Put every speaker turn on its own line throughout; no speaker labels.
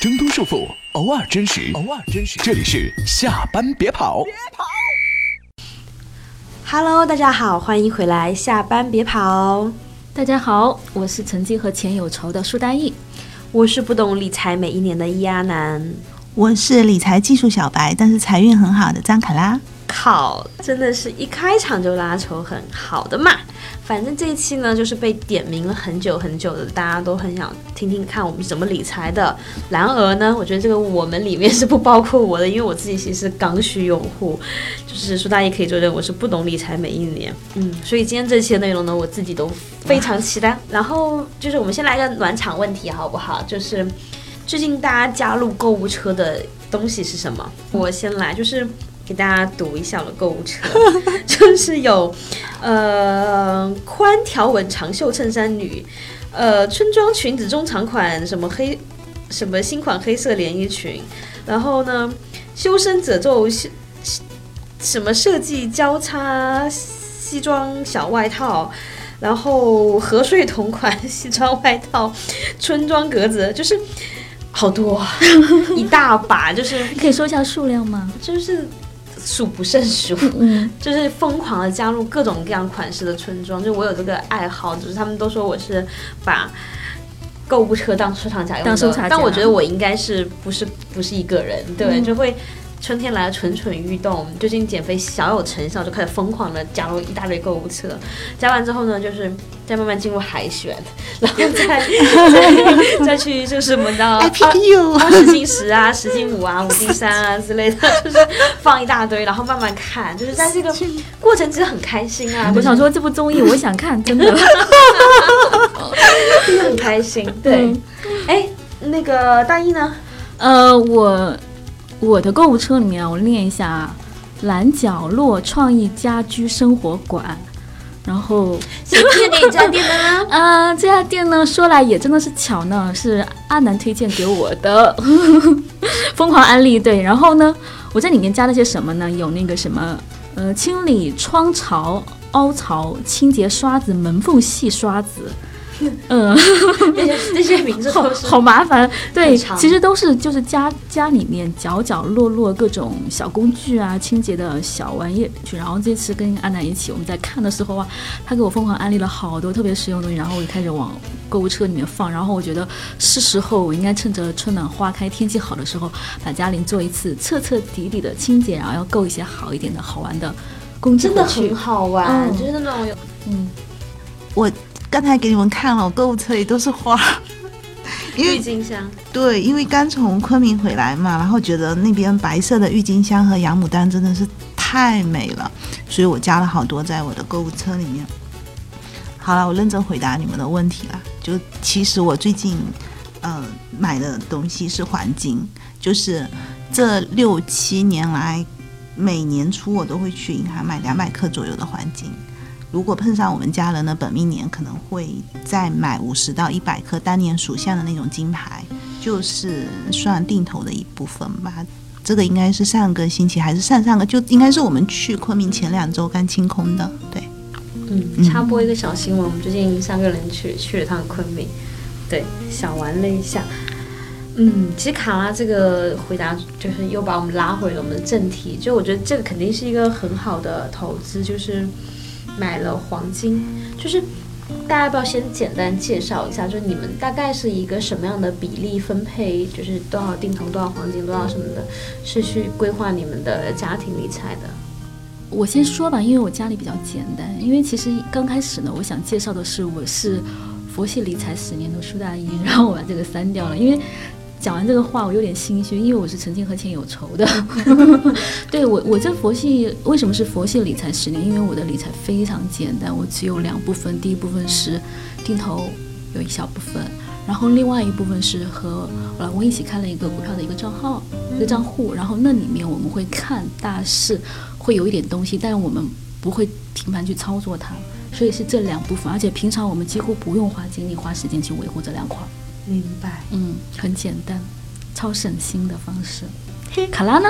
挣脱束缚，偶尔真实，偶尔真实。这里是下班别跑。
Hello，大家好，欢迎回来，下班别跑。
大家好，我是曾经和钱有仇的苏丹义。
我是不懂理财每一年的易阿南。
我是理财技术小白，但是财运很好的张卡拉。
靠，真的是一开场就拉仇恨，好的嘛。反正这一期呢，就是被点名了很久很久的，大家都很想听听看我们怎么理财的。然而呢，我觉得这个我们里面是不包括我的，因为我自己其实是刚需用户，就是苏大家也可以作证我是不懂理财每一年。嗯，所以今天这期的内容呢，我自己都非常期待。然后就是我们先来个暖场问题好不好？就是最近大家加入购物车的东西是什么？我先来，就是。给大家读一下我的购物车，就是有，呃，宽条纹长袖衬衫女，呃，春装裙子中长款，什么黑，什么新款黑色连衣裙，然后呢，修身褶皱修什么设计交叉西装小外套，然后和睡同款西装外套，春装格子，就是好多，一大把，就是
可以说一下数量吗？
就是。数不胜数，
嗯，
就是疯狂的加入各种各样款式的春装，就我有这个爱好，就是他们都说我是把购物车当收藏夹用的，
当收藏夹
但我觉得我应该是不是不是一个人，对，
嗯。
就会春天来了蠢蠢欲动，最近减肥小有成效，就开始疯狂的加入一大堆购物车，加完之后呢，就是再慢慢进入海选，然后再再再去就是我们知道
I pick you，
二十进十啊，十进五啊，五进三啊之类的，就是放一大堆，然后慢慢看，就是在这个过程其实很开心啊。
我想说这部综艺我想看，真的。
就 是很开心。对
嗯，
哎、那个大一呢？
呃，我我的购物车里面啊，我念一下啊，蓝角落创意家居生活馆，然后
谁推荐给你这家店的呢？
啊、这家店呢，说来也真的是巧呢，是阿南推荐给我的，疯狂安利。对，然后呢，我在里面加了些什么呢？有那个什么，呃，清理窗槽、凹槽、清洁刷子、门缝细刷子。嗯，
那些这些名字
好好麻烦。对，其实都是就是家家里面角角落落各种小工具啊，清洁的小玩意。然后这次跟安南一起，我们在看的时候啊，他给我疯狂安利了好多特别实用的东西，然后我就开始往购物车里面放。然后我觉得是时候，我应该趁着春暖花开、天气好的时候，把家里做一次彻彻底底的清洁，然后要购一些好一点的好玩的工具
真的很好玩，
嗯
就是那种有
嗯，
我刚才给你们看了，我购物车里都是花，因
郁金香，
对，因为刚从昆明回来嘛，然后觉得那边白色的郁金香和洋牡丹真的是太美了，所以我加了好多在我的购物车里面。好了，我认真回答你们的问题了。就其实我最近呃买的东西是黄金，就是这六七年来，每年初我都会去银行买两百克左右的黄金。如果碰上我们家人的本命年，可能会再买五十到一百颗当年属相的那种金牌，就是算定投的一部分吧。这个应该是上个星期还是上上个，就应该是我们去昆明前两周刚清空的。对，
嗯，插播一个小新闻，我们最近三个人去去了趟昆明，对，小玩了一下。嗯，其实卡拉这个回答就是又把我们拉回了我们的正题，就我觉得这个肯定是一个很好的投资，就是买了黄金，就是大家要不要先简单介绍一下，就是你们大概是一个什么样的比例分配，就是多少定投、多少黄金、多少什么的，是去规划你们的家庭理财的？
我先说吧，因为我家里比较简单。因为其实刚开始呢，我想介绍的是我是佛系理财十年的苏大一，然后我把这个删掉了，因为讲完这个话我有点心虚，因为我是曾经和钱有仇的。对我，我这佛系为什么是佛系理财十年？因为我的理财非常简单，我只有两部分，第一部分是定投，有一小部分。然后另外一部分是和我老公一起开了一个股票的一个账号，一个账户，然后那里面我们会看大势，会有一点东西，但是我们不会频繁去操作它，所以是这两部分，而且平常我们几乎不用花精力、花时间去维护这两块儿，
明白。
嗯，很简单，超省心的方式。卡拉呢？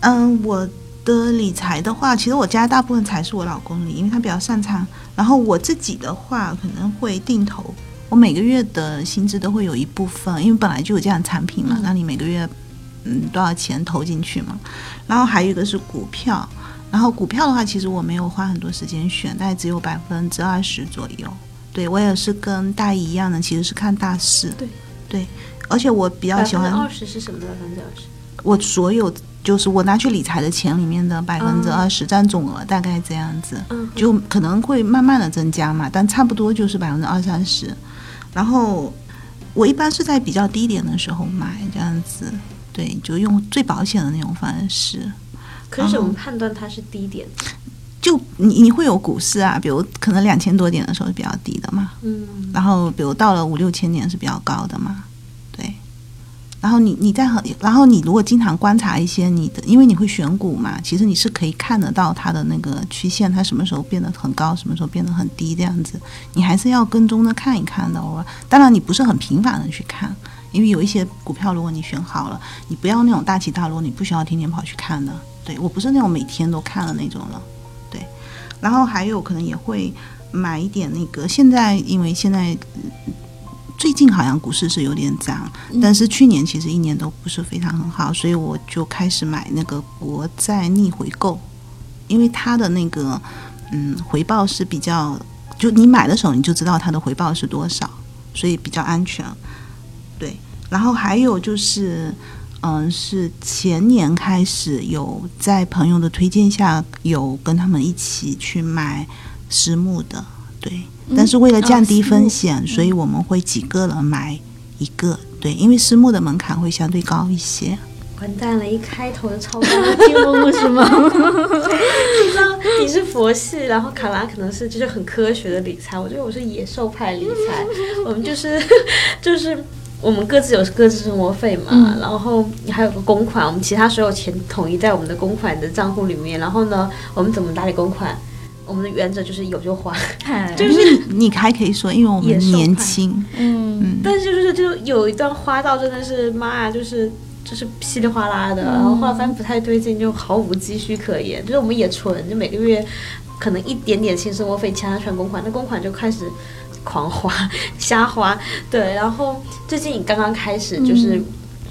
嗯，我的理财的话，其实我家大部分财是我老公理，因为他比较擅长。然后我自己的话，可能会定投，我每个月的薪资都会有一部分，因为本来就有这样的产品嘛，那你每个月嗯多少钱投进去嘛。然后还有一个是股票，然后股票的话，其实我没有花很多时间选，大概只有百分之二十左右。对我也是跟大姨一样的，其实是看大势。
对
对，而且我比较喜欢
二十是什么百分之二十？
我所有就是我拿去理财的钱里面的百分之二十占总额，大概这样子，
嗯
就可能会慢慢的增加嘛，但差不多就是百分之二三十。然后我一般是在比较低点的时候买这样子，对，就用最保险的那种方式。
可是我们判断它是低点，
就你你会有股市啊，比如可能两千多点的时候是比较低的嘛，
嗯，
然后比如到了五六千点是比较高的嘛，对。然后你你在很，然后你如果经常观察一些你的，因为你会选股嘛，其实你是可以看得到它的那个曲线，它什么时候变得很高，什么时候变得很低这样子，你还是要跟踪的看一看的。偶尔，当然你不是很频繁的去看，因为有一些股票如果你选好了，你不要那种大起大落，你不需要天天跑去看的。对我不是那种每天都看的那种了，对。然后还有可能也会买一点那个，现在因为现在。最近好像股市是有点涨，但是去年其实一年都不是非常很好，所以我就开始买那个国债逆回购，因为它的那个嗯回报是比较，就你买的时候你就知道它的回报是多少，所以比较安全。对，然后还有就是，嗯，是前年开始有在朋友的推荐下有跟他们一起去买私募的，对。但是为了降低风险，所以我们会几个人买一个，对，因为私募的门槛会相对高一些。
完蛋了！一开头就超高的节目是吗？你知道你是佛系，然后卡拉可能是就是很科学的理财，我觉得我是野兽派理财。我们就是 就是我们各自有各自生活费嘛，然后还有个公款，我们其他所有钱统一在我们的公款的账户里面。然后呢，我们怎么打理公款？我们的原则就是有就花，
就是你还可以说，因为我们年轻，
嗯，
但是就是就有一段花到真的是妈呀，就是就是稀里哗啦的，然后后来发现不太对劲，就毫无积蓄可言。就是我们也存，就每个月可能一点点新生活费其他全公款，那公款就开始狂花 瞎花。对，然后最近刚刚开始就是、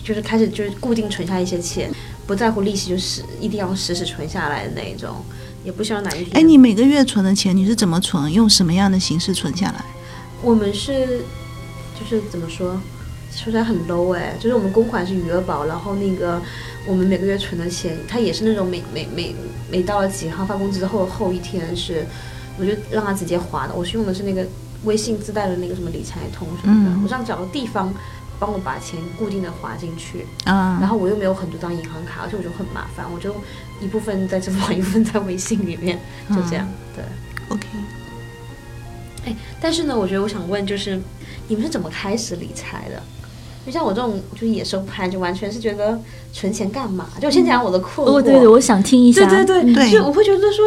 就是开始就是固定存下一些钱，不在乎利息，就是一定要实时存下来的那一种。也不希望哪一天。
哎，你每个月存的钱你是怎么存？用什么样的形式存下来？
我们是，就是怎么说，说起来很 low 哎，就是我们公款是余额宝，然后那个我们每个月存的钱，它也是那种每每每每到了几号发工资之后后一天是，我就让它直接划的。我是用的是那个微信自带的那个什么理财通什么的，
嗯
我这样找个地方。帮我把钱固定的划进去，
啊，
然后我又没有很多张银行卡，而且我就很麻烦，我就一部分在支付宝，一部分在微信里面，就这样。对
，OK，
哎，但是呢，我觉得我想问，就是你们是怎么开始理财的？就像我这种就是野兽派，就完全是觉得存钱干嘛？就先讲我的困惑。
哦，对对，我想听一下。
对对对，
对
就我会觉得说，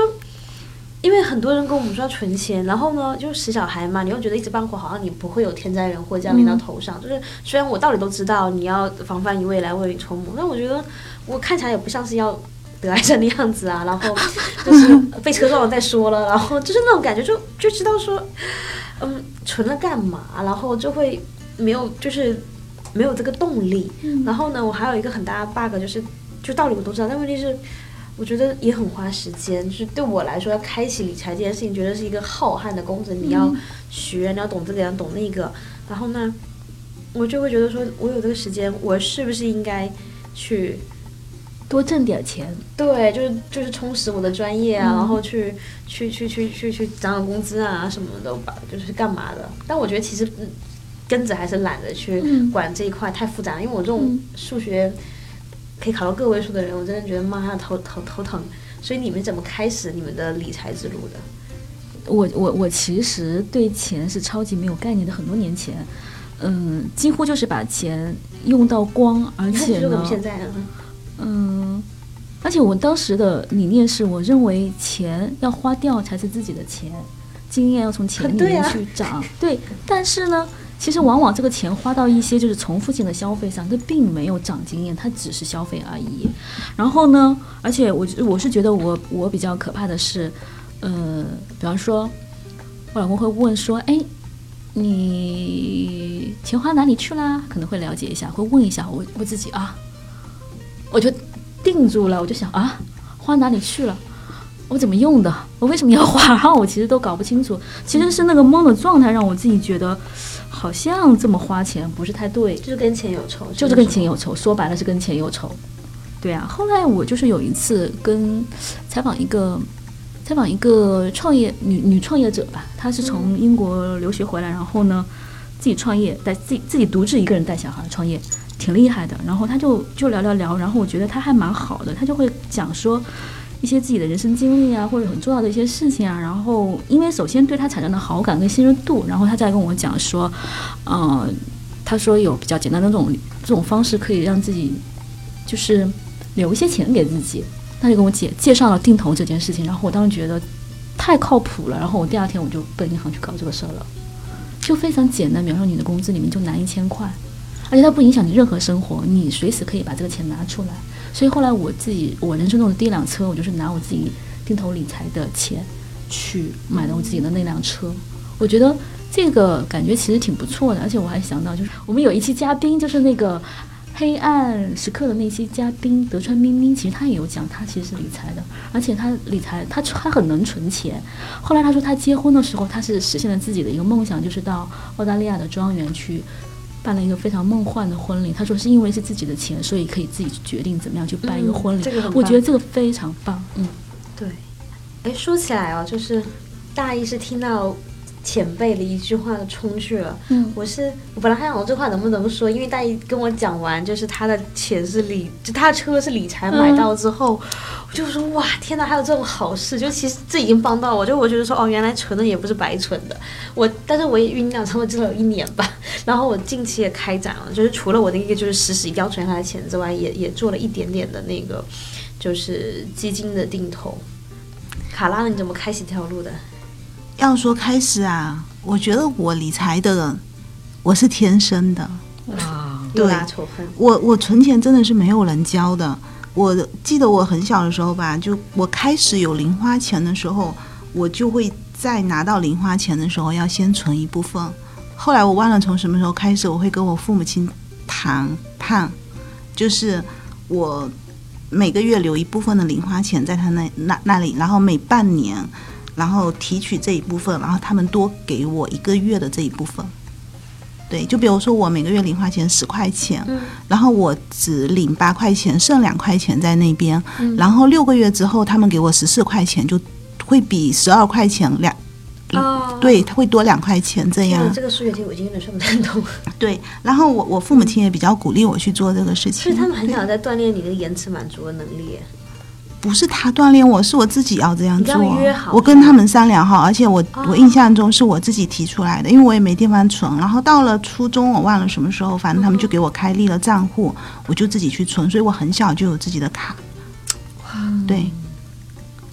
因为很多人跟我们说要存钱，然后呢，就是死小孩嘛，你又觉得一直帮活，好像你不会有天灾人祸降临到头上。就是虽然我道理都知道，你要防范于未来，未雨绸缪，但我觉得我看起来也不像是要。得癌症的样子啊，然后就 是被车撞了再说了，然后就是那种感觉就，就知道说，嗯，存了干嘛，然后就会没有，就是没有这个动力。然后呢，我还有一个很大的 bug 就是，就道理我都知道，但问题是，我觉得也很花时间。就是对我来说，要开启理财这件事情，觉得是一个浩瀚的工程，你要学，你要懂这个，要懂那个。然后呢，我就会觉得说，我有这个时间，我是不是应该去？
多挣点钱，
对，就是就是充实我的专业啊，然后去去去去去去涨涨工资啊，什么的，吧，就是干嘛的？但我觉得其实嗯，根子还是懒得去管这一块，太复杂了。因为我这种数学可以考到个位数的人，我真的觉得妈呀头头头疼。所以你们怎么开始你们的理财之路的？
我我我其实对钱是超级没有概念的，很多年前，嗯，几乎就是把钱用到光，而且呢嗯，而且我当时的理念是，我认为钱要花掉才是自己的钱，经验要从钱 里面
对啊
去涨。对，但是呢，其实往往这个钱花到一些就是重复性的消费上，它并没有长经验，它只是消费而已。然后呢，而且我我是觉得我我比较可怕的是，呃，比方说，我老公会问说，哎。你钱花哪里去啦？可能会了解一下，会问一下我我自己啊，我就定住了，我就想啊，花哪里去了？我怎么用的？我为什么要花？然后我其实都搞不清楚，其实是那个懵的状态让我自己觉得好像这么花钱不是太对，
就是跟钱有仇，
就是跟钱有仇，说白了是跟钱有仇。对啊，后来我就是有一次跟采访一个采访一个创业女女创业者吧，她是从英国留学回来，然后呢自己创业，带自己自己独自一个人带小孩创业，挺厉害的。然后她就就聊聊聊，然后我觉得她还蛮好的，她就会讲说一些自己的人生经历啊，或者很重要的一些事情啊。然后因为首先对他产生了好感跟信任度，然后他再跟我讲说，嗯、他说有比较简单的这种这种方式可以让自己就是留一些钱给自己。他就跟我介介绍了定投这件事情，然后我当时觉得太靠谱了，然后我第二天我就奔银行去搞这个事儿了，就非常简单，比方说你的工资里面就拿一千块，而且它不影响你任何生活，你随时可以把这个钱拿出来。所以后来我自己，我人生中的第一辆车，我就是拿我自己定投理财的钱去买的我自己的那辆车。我觉得这个感觉其实挺不错的，而且我还想到，就是我们有一期嘉宾，就是那个黑暗时刻的那期嘉宾德川咪咪，其实他也有讲，他其实是理财的，而且他理财，他他很能存钱。后来他说他结婚的时候，他是实现了自己的一个梦想，就是到澳大利亚的庄园去。办了一个非常梦幻的婚礼，他说是因为是自己的钱，所以可以自己决定怎么样去办一个婚礼。
嗯这个
我觉得这个非常棒，嗯，
对，哎，说起来哦，就是大一是听到前辈的一句话就冲去了。
嗯
我是我本来还想我这话能不能说，因为大姨跟我讲完，就是他的钱是理，就他的车是理财买到之后，我就说哇天哪，还有这种好事！就其实这已经帮到我，就我觉得说哦，原来存的也不是白存的。我但是我也酝酿差不多至少有一年吧。然后我近期也开展了，就是除了我的一个就是实时一定要存下来的钱之外，也也做了一点点的那个就是基金的定投。卡拉，你怎么开启这条路的？
要说开始啊，我觉得我理财的我是天生的，
哇，
对
拉仇恨。
我我存钱真的是没有人教的。我记得我很小的时候吧，就我开始有零花钱的时候，我就会在拿到零花钱的时候要先存一部分。后来我忘了从什么时候开始，我会跟我父母亲谈判，就是我每个月留一部分的零花钱在他那那那里，然后每半年，然后提取这一部分，然后他们多给我一个月的这一部分。对，就比如说我每个月零花钱十块钱，
嗯
然后我只领八块钱，剩两块钱在那边，
嗯
然后六个月之后他们给我十四块钱，就会比十二块钱两，
哦，
对，他会多两块钱这样，。
这个数学题我已经有点算不太懂。
对，然后我我父母亲也比较鼓励我去做这个事情，
所以他们很想在锻炼你的延迟满足的能力。
不是他锻炼我，是我自己要这样做。我跟他们商量好，而且我、
哦
我印象中是我自己提出来的，因为我也没地方存。然后到了初中，我忘了什么时候，反正他们就给我开立了账户，我就自己去存。所以我很小就有自己的卡。对，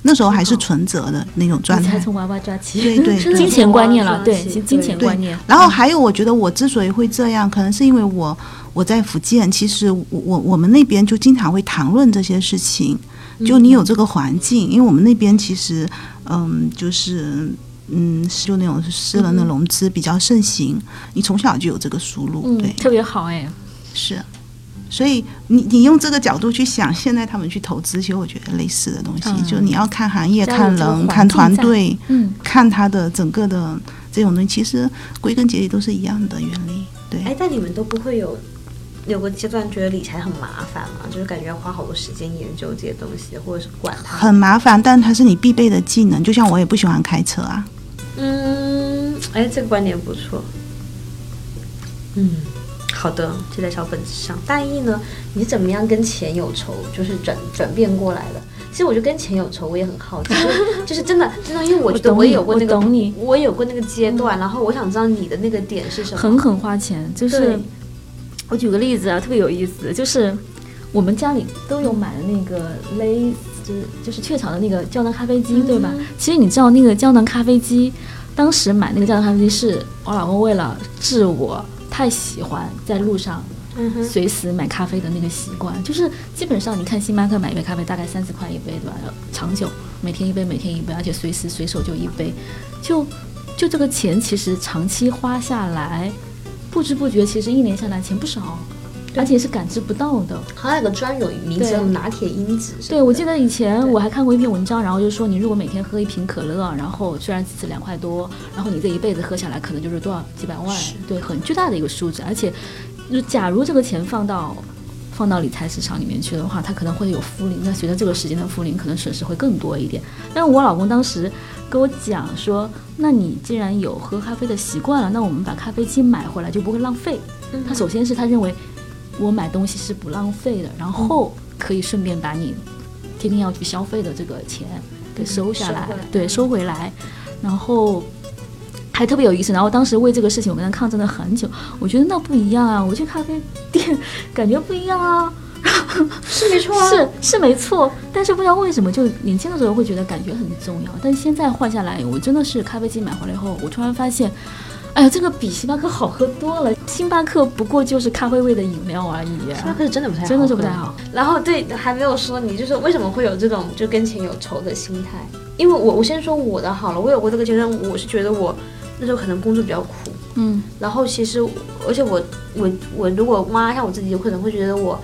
那时候还是存折的那种状态。
才从娃娃抓起，
对对对
金钱观念了，对，金钱观念。
然后还有，我觉得我之所以会这样，可能是因为我我在福建，其实我我我们那边就经常会谈论这些事情。就你有这个环境，因为我们那边其实，嗯，就是嗯，是就那种私人的融资比较盛行，你从小就有这个输入，对，，
嗯特别好哎，
是。所以你你用这个角度去想，现在他们去投资，其实我觉得类似的东西，
嗯
就你要看行业、看人、看团队，
嗯，
看他的整个的这种东西，其实归根结底都是一样的原理。对，
哎，但你们都不会有有个阶段觉得理财很麻烦嘛？就是感觉要花好多时间研究这些东西，或者是管它。
很麻烦，但它是你必备的技能。就像我也不喜欢开车啊，
嗯，哎，这个观点不错。嗯，好的，记在小本子上。大意呢，你怎么样跟钱有仇，就是转转变过来的？其实我觉得跟钱有仇，我也很好奇，就是真的真的，因为我觉得 我有过那个，
我懂你
我也有过那个阶段，然后我想知道你的那个点是什么。
狠狠花钱，就是
对
我举个例子啊，特别有意思，就是我们家里都有买的那个蕾，就是就是雀巢的那个胶囊咖啡机，对吧？其实你知道那个胶囊咖啡机，当时买那个胶囊咖啡机是我老公为了治我太喜欢在路上随时买咖啡的那个习惯，就是基本上你看星巴克买一杯咖啡大概三十块一杯，对吧？长久每天一杯，每天一杯，而且随时随手就一杯，就就这个钱其实长期花下来，不知不觉其实一年下来钱不少，而且是感知不到的。
还有个专有名
词
叫拿铁因子。
对，我记得以前我还看过一篇文章，然后就说你如果每天喝一瓶可乐，然后虽然只是两块多，然后你这一辈子喝下来可能就是多少几百万，对，很巨大的一个数字。而且，就假如这个钱放到放到理财市场里面去的话，它可能会有复利。那随着这个时间的复利，可能损失会更多一点。但是我老公当时跟我讲说，那你既然有喝咖啡的习惯了，那我们把咖啡机买回来就不会浪费。他首先是他认为我买东西是不浪费的，然后可以顺便把你天天要去消费的这个钱给收下来对，收回来，然后。还特别有意思，然后当时为这个事情我跟他抗争了很久。我觉得那不一样啊，我去咖啡店感觉不一样啊，
是没错啊。
是是没错，但是不知道为什么，就年轻的时候会觉得感觉很重要，但现在换下来，我真的是咖啡机买回来以后，我突然发现，哎呀，这个比星巴克好喝多了。星巴克不过就是咖啡味的饮料而已、
星巴克是真的不太好，
真的是不太好。
然后对，还没有说你就是为什么会有这种就跟钱有仇的心态？因为我我先说我的好了，我有过这个阶段，我是觉得我那时候可能工作比较苦，
嗯。
然后其实而且我我我如果挖一下我自己，有可能会觉得我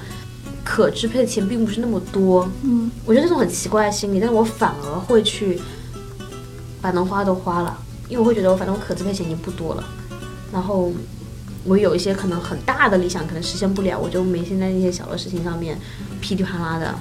可支配的钱并不是那么多，
嗯，
我觉得这种很奇怪的心理，但是我反而会去把能花都花了，因为我会觉得我反正我可支配钱已经不多了，然后我有一些可能很大的理想可能实现不了，我就没现在那些小的事情上面噼里啪啦的，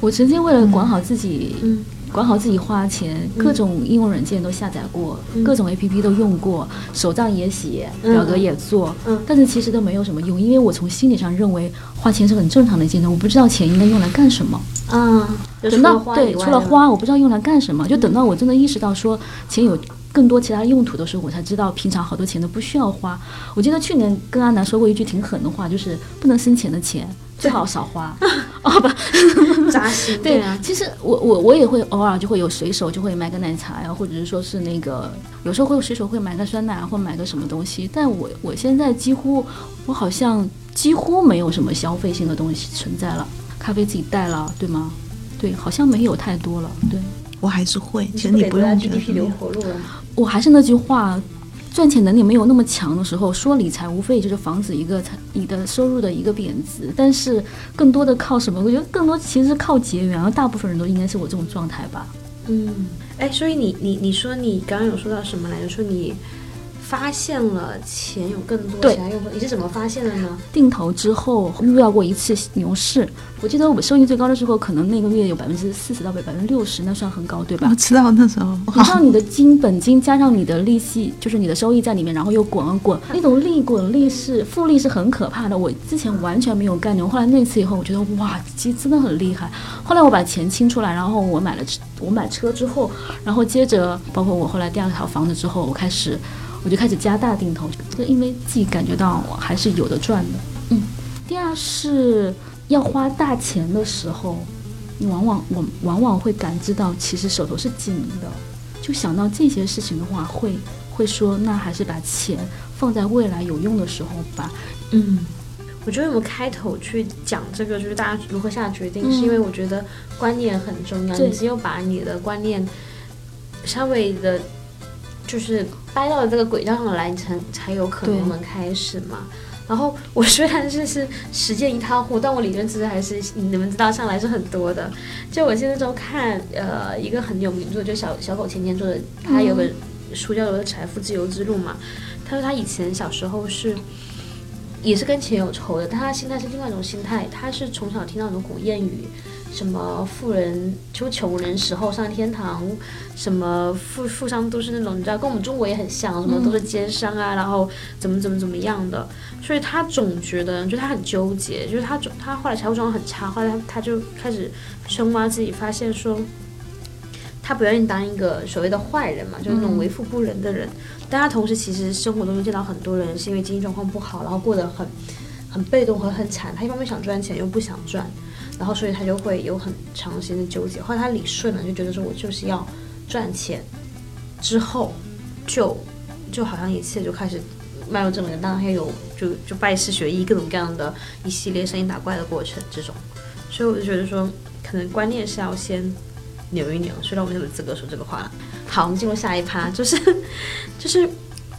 我曾经为了管好自己，
嗯
管好自己花钱，各种应用软件都下载过，各种 APP 都用过，手账也写，
嗯
表格也做，
嗯
但是其实都没有什么用，因为我从心理上认为花钱是很正常的一件事，我不知道钱应该用来干什么。
啊，就除
等到对除了花，我不知道用来干什么。就等到我真的意识到说钱有更多其他用途的时候，我才知道平常好多钱都不需要花。我记得去年跟阿南说过一句挺狠的话，就是不能生钱的钱最好少花。哦不，
扎心，
对
啊，
其实我我我也会偶尔就会有随手就会买个奶茶呀，或者是说是那个有时候会随手会买个酸奶啊或买个什么东西。但我我现在几乎我好像几乎没有什么消费性的东西存在了，咖啡自己带了，对吗？对，好像没有太多了。对
我还是会，其实你不用觉得
GDP
怎么样
留活路了？
我还是那句话。赚钱能力没有那么强的时候，说理财无非也就是防止一个你的收入的一个贬值，但是更多的靠什么？我觉得更多其实是靠结缘，而大部分人都应该是我这种状态吧。
嗯，哎，所以你你你说你刚刚有说到什么来着？说你发现了钱有更多
对
其他用途，你是怎么发现的呢？
定投之后遇到过一次牛市，我记得我收益最高的时候，可能那个月有百分之四十到百分之六十，那算很高，对吧
我？知道那时候，
你知道你的金本金加上你的利息，就是你的收益在里面，然后又滚啊滚，那种利滚利是复利是很可怕的。我之前完全没有概念，后来那次以后，我觉得哇，其实真的很厉害。后来我把钱清出来，然后我买了车我买车之后，然后接着包括我后来第二套房子之后，我开始我就开始加大定投，就因为自己感觉到我还是有的赚的。嗯，第二是要花大钱的时候，你往往我往往会感知到其实手头是紧的。就想到这些事情的话，会会说，那还是把钱放在未来有用的时候吧。
嗯，我觉得我们开头去讲这个，就是大家如何下决定，
嗯
是因为我觉得观念很重要。你只有把你的观念稍微的，就是掰到了这个轨道上来，你才才有可能能开始嘛。然后我虽然是是实践一塌糊涂，但我理论知识还是你们知道上来是很多的。就我现在都看呃一个很有名作，就小小狗钱钱做的，他有本书叫做《财富自由之路》嘛。他说他以前小时候是也是跟钱有仇的，但他心态是另外一种心态。他是从小听到那种古谚语，什么富人就穷人死后上天堂，什么富富商都是那种你知道，跟我们中国也很像，什么都是奸商啊，然后怎么怎么怎么样的。所以他总觉得，就他很纠结，就是他总他后来财务状况很差，后来他他就开始深挖自己，发现说。他不愿意当一个所谓的坏人嘛，就是那种为富不仁的人。但他同时其实生活中见到很多人是因为经济状况不好，然后过得很很被动和很惨。他一方面想赚钱又不想赚，然后所以他就会有很长时间的纠结。后来他理顺了，就觉得说我就是要赚钱，之后就就好像一切就开始迈入正轨。当然还有就就拜师学艺，各种各样的一系列声音打怪的过程这种。所以我就觉得说，可能观念是要先扭一扭。虽然我没有资格说这个话了。好，我们进入下一趴，就是就是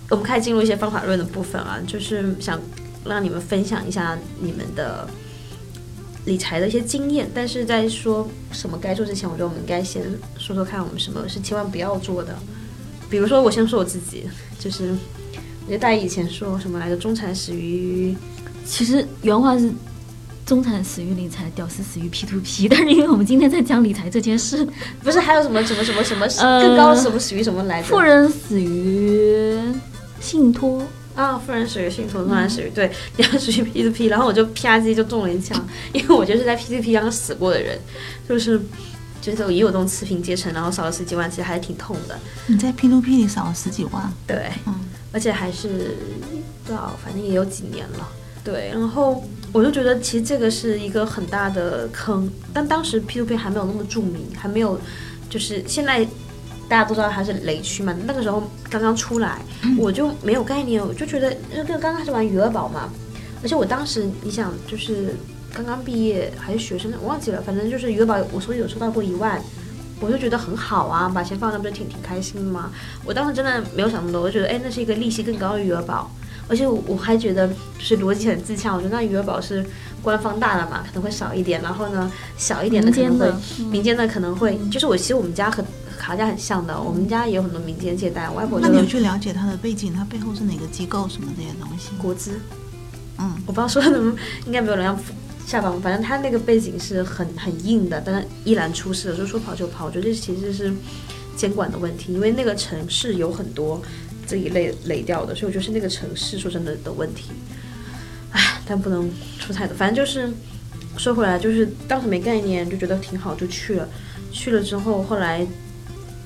我们开始进入一些方法论的部分啊，就是想让你们分享一下你们的理财的一些经验。但是在说什么该做之前，我觉得我们应该先说说看，我们什么是千万不要做的。比如说，我先说我自己，就是我觉得大家以前说什么来着，中产死于
其实原话是“中产死于理财，屌丝死于 P to P”，但是因为我们今天在讲理财这件事，
不是还有什么什么什么什么
呃
更高的什么死于什么来着？
富人死于信托。
啊，富人属于信托，富人属于对，你要属于 P to P，然后我就啪叽就中了一枪，因为我就是在 P to P 上死过的人，就是就是以我这种次贫阶层，然后少了十几万，其实还是挺痛的。
你在 P to P 里少了十几万，
对，
嗯，
而且还是多少，反正也有几年了。对，然后我就觉得其实这个是一个很大的坑，但当时 P to P 还没有那么著名，还没有就是现在大家都知道它是雷区嘛，那个时候刚刚出来，我就没有概念，我就觉得那个刚开始玩余额宝嘛，而且我当时你想就是刚刚毕业还是学生，我忘记了，反正就是余额宝我手里有收到过一万。我就觉得很好啊，把钱放那不是挺挺开心的吗？我当时真的没有想那么多，我就觉得哎，那是一个利息更高的余额宝，而且我我还觉得就是逻辑很自洽，我觉得那余额宝是官方大的嘛，可能会少一点，然后呢小一点的可能会
民间的嗯
民间的可能会，就是我其实我们家和卡家很像的，我们家也有很多民间借贷，我外婆就
那你有去了解他的背景，他背后是哪个机构什么这些东西？
国资，
嗯，
我不知道说的能应该没有人要下榜，反正他那个背景是很很硬的，但是依然出事了，就说跑就跑。我觉得这其实是监管的问题，因为那个城市有很多这一类累掉的，所以我觉得是那个城市说真的的问题。唉，但不能出太多，反正就是说回来，就是当时没概念，就觉得挺好，就去了。去了之后，后来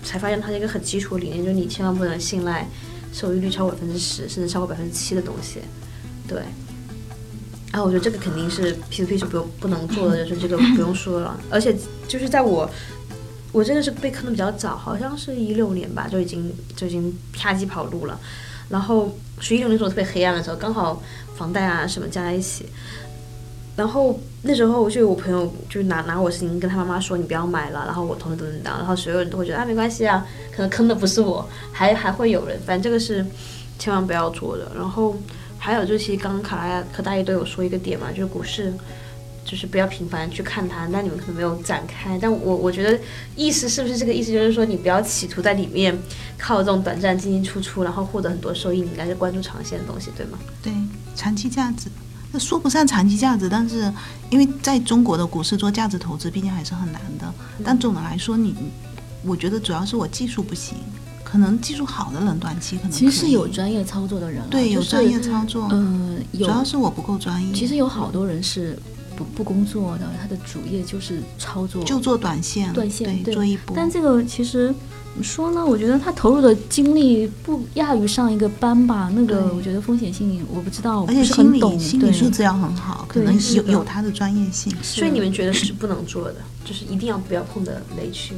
才发现它是一个很基础的理念，就是你千万不能信赖收益率超过百分之十，甚至超过百分之七的东西。对。然后，我觉得这个肯定是 P to P 是不用不能做的，就是这个不用说了。而且就是在我，我真的是被坑的比较早，好像是一六年吧，就已经就已经啪叽跑路了。然后是一六年时候特别黑暗的时候，刚好房贷啊什么加在一起。然后那时候我就有我朋友就拿拿我事情跟他妈妈说你不要买了，然后我同事等等等，然后所有人都会觉得啊没关系啊，可能坑的不是我，还还会有人，反正这个是千万不要做的。然后还有就是，其实刚刚卡拉和大爷都有说一个点嘛，就是股市，就是不要频繁去看它。但你们可能没有展开，但我我觉得意思是不是这个意思？就是说你不要企图在里面靠这种短暂进进出出，然后获得很多收益，你应该是关注长线的东西，对吗？
对，长期价值。那说不上长期价值，但是因为在中国的股市做价值投资，毕竟还是很难的。但总的来说，你我觉得主要是我技术不行，可能技术好的人短期可能
其实是有专业操作的人啊，
对有专业操作，
嗯，
主要是我不够专业。
其实有好多人是不不工作的，他的主业就是操作
就做短线，
短线
对，
对
做一波。
但这个其实怎么说呢？我觉得他投入的精力不亚于上一个班吧。那个我觉得风险性我不知道，
而且
不是
心理
很懂。
心理素质要很好，可能有
是有
有他的专业性。
所以你们觉得是不能做的，就是一定要不要碰的雷区。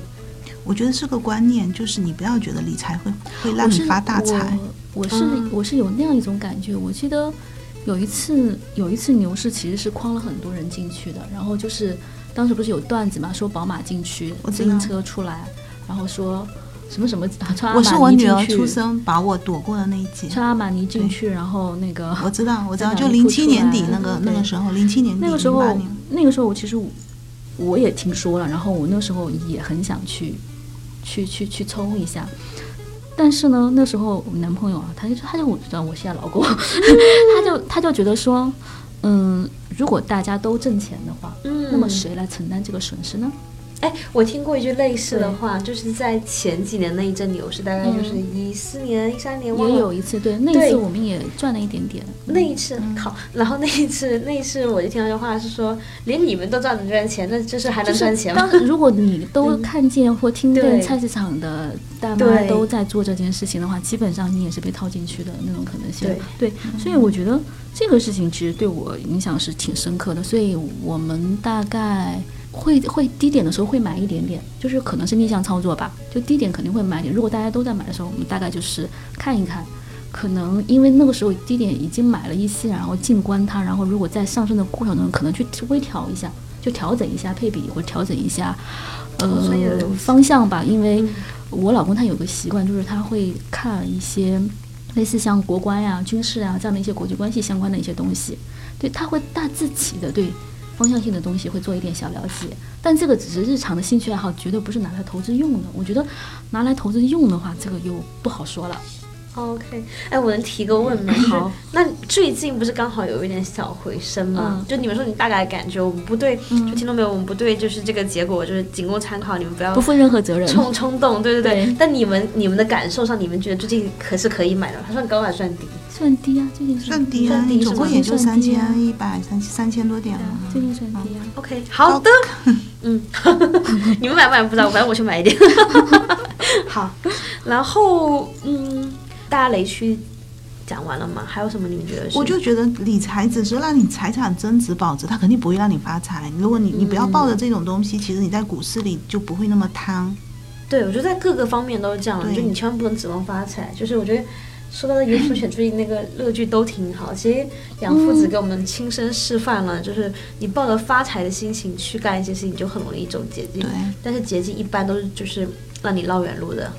我觉得是个观念，就是你不要觉得理财会会让你发大财。
我我是、
嗯
我是有那样一种感觉。我记得有一次有一次牛市其实是框了很多人进去的，然后就是当时不是有段子嘛，说宝马进去，自行车出来，然后说什么什么穿
我是我女儿出生把我躲过的那一劫。
穿阿玛尼进去，然后那个
我知道，我知道，就零七年底那个那个时候，零七年底
那个时候，那个时候我其实我我也听说了，然后我那时候也很想去去去去冲一下，但是呢，那时候我男朋友啊，他就他就我知道我现在老公，他就他就觉得说，嗯，如果大家都挣钱的话，
嗯。
那么谁来承担这个损失呢？
哎，我听过一句类似的话，就是在前几年那一阵牛市，大概就是一四年、一三年，
也有一次，对，那一次我们也赚了一点点。
那一次好，然后那一次 那一次我就听到一句话是说，连你们都赚得赚钱，那就是还能赚钱吗？
当如果你都 看见或听见
对。
菜市场的大妈都在做这件事情的话，基本上你也是被套进去的那种可能性。
对。
所以我觉得这个事情其实对我影响是挺深刻的。所以我们大概会会低点的时候会买一点点，就是可能是逆向操作吧，就低点肯定会买点。如果大家都在买的时候，我们大概就是看一看。可能因为那个时候低点已经买了一些，然后静观它，然后如果在上升的过程中，可能去微调一下，就调整一下配比或者调整一下呃方向吧，因为
嗯
我老公他有个习惯，就是他会看一些类似像国关呀、军事啊这样的一些国际关系相关的一些东西，对他会大致起的对方向性的东西会做一点小了解，但这个只是日常的兴趣爱好，绝对不是拿来投资用的。我觉得拿来投资用的话，这个又不好说了。
OK，哎，我能提个问吗？
好
那最近不是刚好有一点小回升吗？
嗯
就你们说你大概感觉我们不对，就听到没有？我们不对，就是这个结果就是仅供参考，你们不要
不负任何责任。
冲冲动，对对对。
对
但你们你们的感受上，你们觉得最近可是可以买的？它算高还是算低？
算低啊，最近
算低啊，总共也就三千一百三三千多点
对啊
嘛。
最近算低啊。
OK，好的，嗯，你们买不买不知道，反正我去买一点。好，然后嗯，大家雷区讲完了吗？还有什么你们觉得是？
我就觉得理财只是让你财产增值保值，它肯定不会让你发财。如果你你不要抱着这种东西，其实你在股市里就不会那么贪。
对，我觉得在各个方面都是这样，
对
就你千万不能指望发财。就是我觉得说到的严肃选最近那个乐剧都挺好，其实杨父子给我们亲身示范了，就是你抱着发财的心情去干一些事情，就很容易走捷径。
对，
但是捷径一般都是就是让你绕远路的。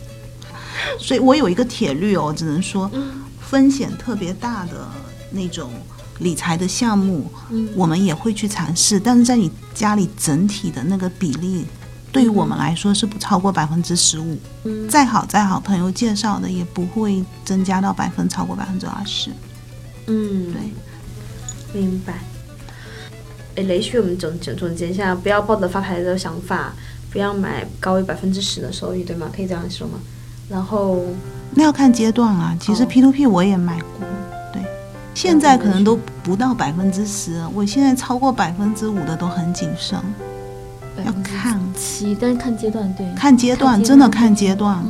所以我有一个铁律哦，只能说
嗯
风险特别大的那种理财的项目，
嗯
我们也会去尝试，但是在你家里整体的那个比例，对于我们来说是不超过百分之十五。
嗯
再好再好，朋友介绍的也不会增加到百分超过百分之二十。
嗯，
对，
明白。哎，雷旭我们总总总结一下，不要抱着发财的想法，不要买高于百分之十的收益，对吗？可以这样说吗？然后
那要看阶段啊。其实
哦。
P to P 我也买过，对，现在可能都不到百分之十，我现在超过百分之五的都很谨慎，要看。
七，但是看阶段，对，
看阶段，真的看阶段。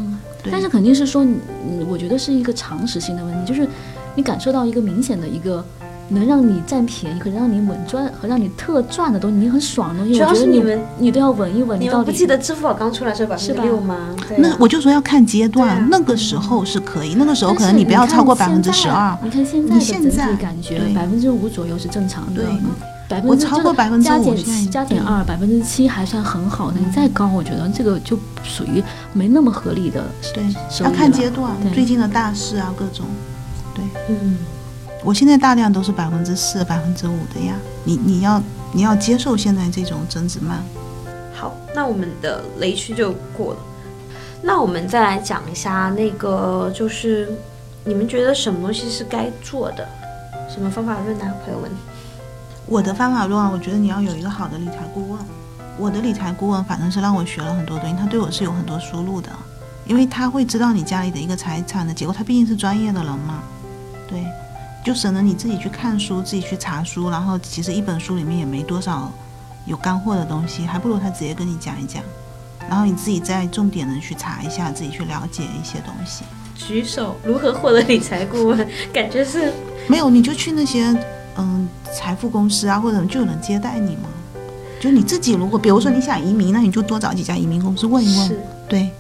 但是肯定是说你，嗯我觉得是一个常识性的问题，就是你感受到一个明显的一个能让你占便宜和让你稳赚和让你特赚的东西，你很爽的东西，
主要
我觉得你
是你们
你都要稳一稳，
你
到底
们不记得支付宝刚出来时候百分之六吗？
那我就说要看阶段，
啊。
那个时候是可以，那个时候可能你不要超过百分之十二。
你看现在
你
的整
现在
体感觉百分之五左右是正常的
对，
百分之
我超过
就是
5%
加减
我现在
七加减二，百分之七还算很好的。你再高，我觉得这个就属于没那么合理的
对，要看阶段，最近的大事啊，各种。对，
嗯，
我现在大量都是百分之四、百分之五的呀。你你要你要接受现在这种增值慢。
好，那我们的雷区就过了。那我们再来讲一下那个，就是你们觉得什么东西是该做的？什么方法论呢，朋友们？
我的方法论啊，我觉得你要有一个好的理财顾问。我的理财顾问反正是让我学了很多东西，他对我是有很多输入的，因为他会知道你家里的一个财产的结构，他毕竟是专业的人嘛，对，就省得你自己去看书，自己去查书，然后其实一本书里面也没多少有干货的东西，还不如他直接跟你讲一讲，然后你自己再重点的去查一下，自己去了解一些东西。
举手，如何获得理财顾问？感觉是
没有，你就去那些嗯财富公司啊，或者就有人接待你嘛。就你自己，如果比如说你想移民，那你就多找几家移民公司问一问。对，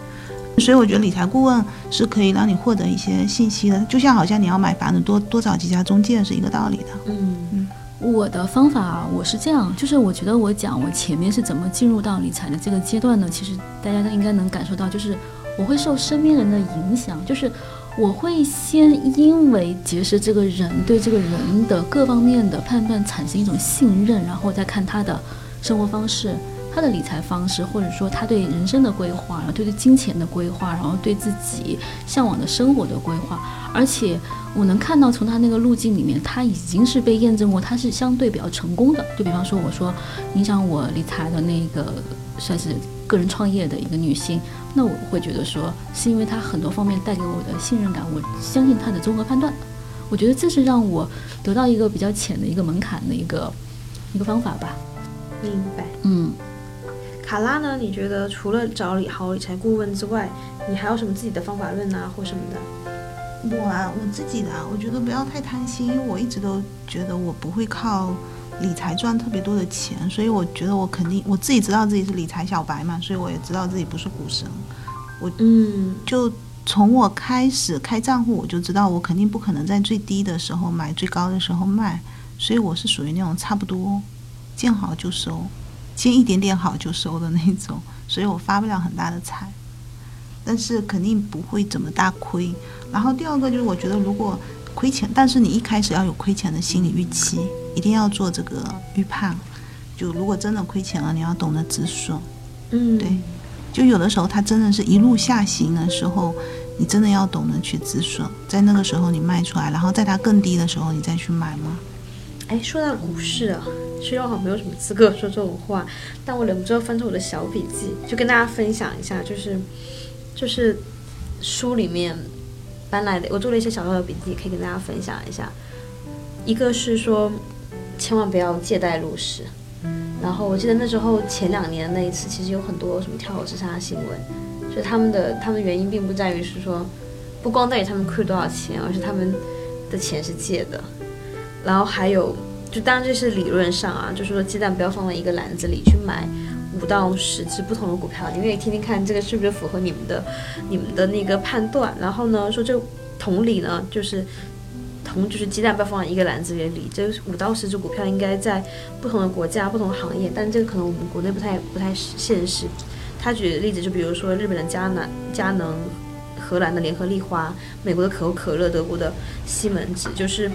所以我觉得理财顾问是可以让你获得一些信息的，就像好像你要买房子，多多找几家中介是一个道理的。
嗯嗯
我的方法我是这样，就是我觉得我讲我前面是怎么进入到理财的这个阶段呢？其实大家都应该能感受到，就是我会受身边人的影响，就是我会先因为结识这个人，对这个人的各方面的判断产生一种信任，然后再看他的生活方式。他的理财方式，或者说他对人生的规划，然后对对金钱的规划，然后对自己向往的生活的规划，而且我能看到从他那个路径里面，他已经是被验证过，他是相对比较成功的。就比方说，我说影响我理财的那个算是个人创业的一个女性，那我会觉得说，是因为她很多方面带给我的信任感，我相信她的综合判断。我觉得这是让我得到一个比较浅的一个门槛的一个一个方法吧。
明白。
嗯，
卡拉呢？你觉得除了找理好理财顾问之外，你还有什么自己的方法论啊，或什么的？
我啊，我自己的啊，我觉得不要太贪心，因为我一直都觉得我不会靠理财赚特别多的钱，所以我觉得我肯定我自己知道自己是理财小白嘛，所以我也知道自己不是股神。
我嗯
就从我开始开账户，我就知道我肯定不可能在最低的时候买，最高的时候卖，所以我是属于那种差不多见好就收。先一点点好就收的那种，所以我发不了很大的财，但是肯定不会怎么大亏。然后第二个就是我觉得如果亏钱，但是你一开始要有亏钱的心理预期，一定要做这个预判。就如果真的亏钱了，你要懂得止损。
嗯，
对，就有的时候它真的是一路下行的时候，你真的要懂得去止损，在那个时候你卖出来，然后在它更低的时候你再去买吗？
哎，说到股市啊，虽然我好像没有什么资格说这种话，但我忍不住翻出我的小笔记，就跟大家分享一下，就是就是书里面搬来的，我做了一些小小的笔记，可以跟大家分享一下。一个是说，千万不要借贷入市。然后我记得那时候前两年那一次，其实有很多什么跳楼自杀的新闻，就他们的他们的原因并不在于是说，不光在于他们亏多少钱，而是他们的钱是借的。然后还有，就当然这是理论上啊，就是说鸡蛋不要放在一个篮子里去买五到十只不同的股票，你愿意听听看这个是不是符合你们的你们的那个判断。然后呢，说这同理呢，就是。同就是鸡蛋不要放在一个篮子里，这五到十只股票应该在不同的国家、不同行业，但这个可能我们国内不太不太现实。他举的例子就比如说日本的佳能、佳能，荷兰的联合利华，美国的可口可乐，德国的西门子，就是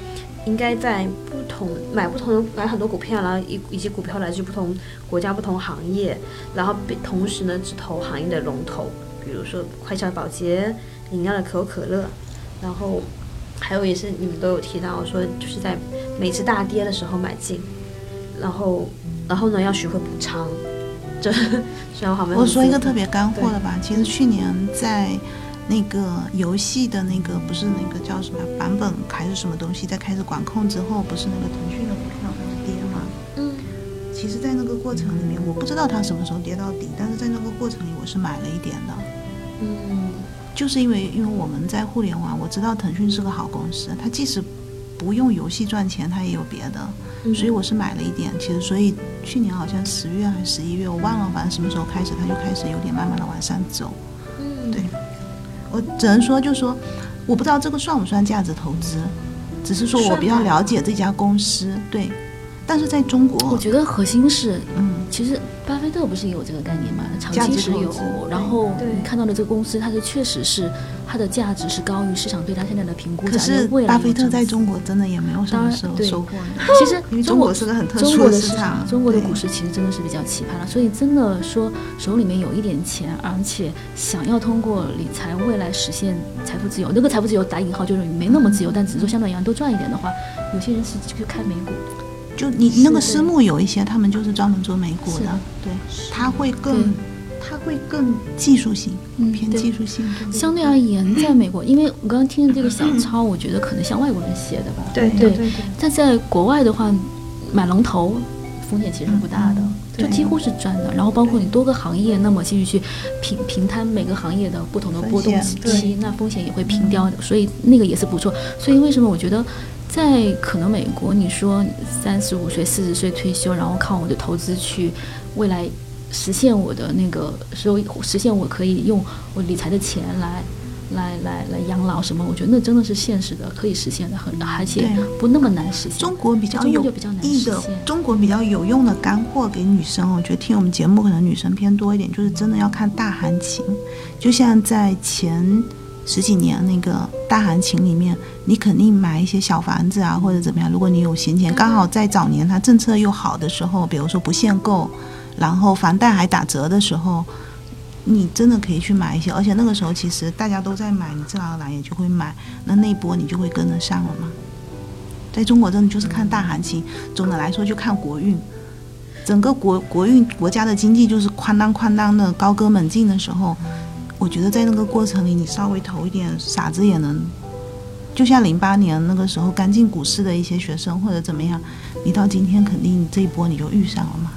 应该在不同买不同的买很多股票，然后以以及股票来自不同国家、不同行业，然后同时呢只投行业的龙头，比如说快消保洁、饮料的可口可乐，然后。还有也是你们都有提到说，就是在每次大跌的时候买进，然后然后呢要学会补仓。这虽然好
我说一个特别干货的吧，其实去年在那个游戏的那个不是那个叫什么版本还是什么东西在开始管控之后，不是那个腾讯的股票开始跌吗？
嗯。
其实，在那个过程里面，我不知道它什么时候跌到底，但是在那个过程里，我是买了一点的。
嗯。
就是因为，因为我们在互联网，我知道腾讯是个好公司，它即使不用游戏赚钱，它也有别的，所以我是买了一点。其实，所以去年好像十月还是十一月，我忘了，反正什么时候开始，它就开始有点慢慢的往上走。
嗯，
对，我只能说，就说我不知道这个算不算价值投资，只是说我比较了解这家公司，对。但是在中国，
我觉得核心是，
嗯，
其实巴菲特不是也有这个概念嘛？长期持有，然后你看到的这个公司，它是确实是它的价值是高于市场对它现在的评估。
可是巴菲特在中国真的也没有什么收收获。
其实
因为中国是个很特殊
的
市场，
中国的股市其实真的是比较奇葩了。所以真的说手里面有一点钱，而且想要通过理财未来实现财富自由，那个财富自由打引号就是没那么自由，但只是说相对而言多赚一点的话，有些人是去看美股。
就你那个私募有一些，他们就是专门做美股的，对，他会更，他会更技术性，偏技术性。
相对而言，在美国，因为我刚刚听的这个小抄，我觉得可能像外国人写的吧。
对
对
对。
但在国外的话，买龙头风险其实不大的，就几乎是赚的。然后包括你多个行业，那么继续去平平摊每个行业的不同的波动期，那风险也会平掉的。所以那个也是不错。所以为什么我觉得？在可能美国，你说三十五岁、四十岁退休，然后靠我的投资去未来实现我的那个收益，实现我可以用我理财的钱来来来来养老什么？我觉得那真的是现实的，可以实现的，很而且不那么难实现。
中国比较有益的，中国比较有用的干货给女生，我觉得听我们节目可能女生偏多一点，就是真的要看大行情，就像在前。十几年那个大行情里面，你肯定买一些小房子啊，或者怎么样。如果你有闲钱，刚好在早年它政策又好的时候，比如说不限购，然后房贷还打折的时候，你真的可以去买一些。而且那个时候其实大家都在买，你自然而然也就会买，那那一波你就会跟得上了嘛。在中国真的就是看大行情，总的来说就看国运，整个国国运国家的经济就是哐当哐当的高歌猛进的时候。我觉得在那个过程里，你稍微投一点，傻子也能，就像零八年那个时候刚进股市的一些学生或者怎么样，你到今天肯定这一波你就遇上了嘛。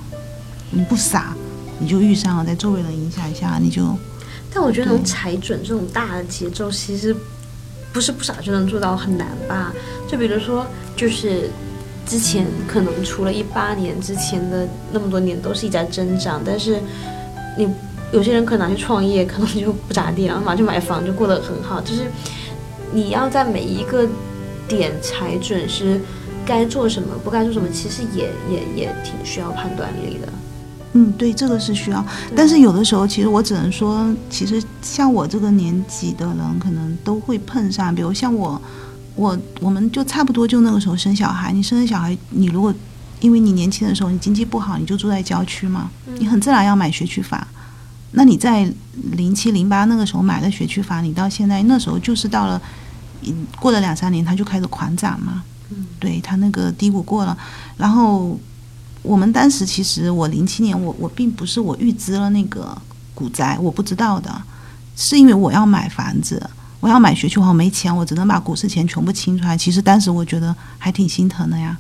你不傻，你就遇上了，在周围人影响一下，你就。
但我觉得能踩准这种大的节奏，其实不是不傻就能做到，很难吧？就比如说，就是之前可能除了一八年之前的那么多年都是一直在增长，但是你。有些人可能拿去创业，可能就不咋地，然后马上就买房，就过得很好。就是你要在每一个点踩准，是该做什么，不该做什么，其实也也也挺需要判断力的。
嗯，对，这个是需要。但是有的时候，其实我只能说，其实像我这个年纪的人，可能都会碰上。比如像我，我我们就差不多就那个时候生小孩。你生了小孩，你如果因为你年轻的时候你经济不好，你就住在郊区嘛，你很自然要买学区房。那你在零七零八那个时候买的学区房，你到现在那时候就是到了，嗯，过了两三年它就开始狂涨嘛。
嗯，
对，它那个低谷过了，然后。我们当时其实，我零七年我我并不是我预知了那个股灾，我不知道的，是因为我要买房子，我要买学区房，没钱，我只能把股市钱全部清出来。其实当时我觉得还挺心疼的呀。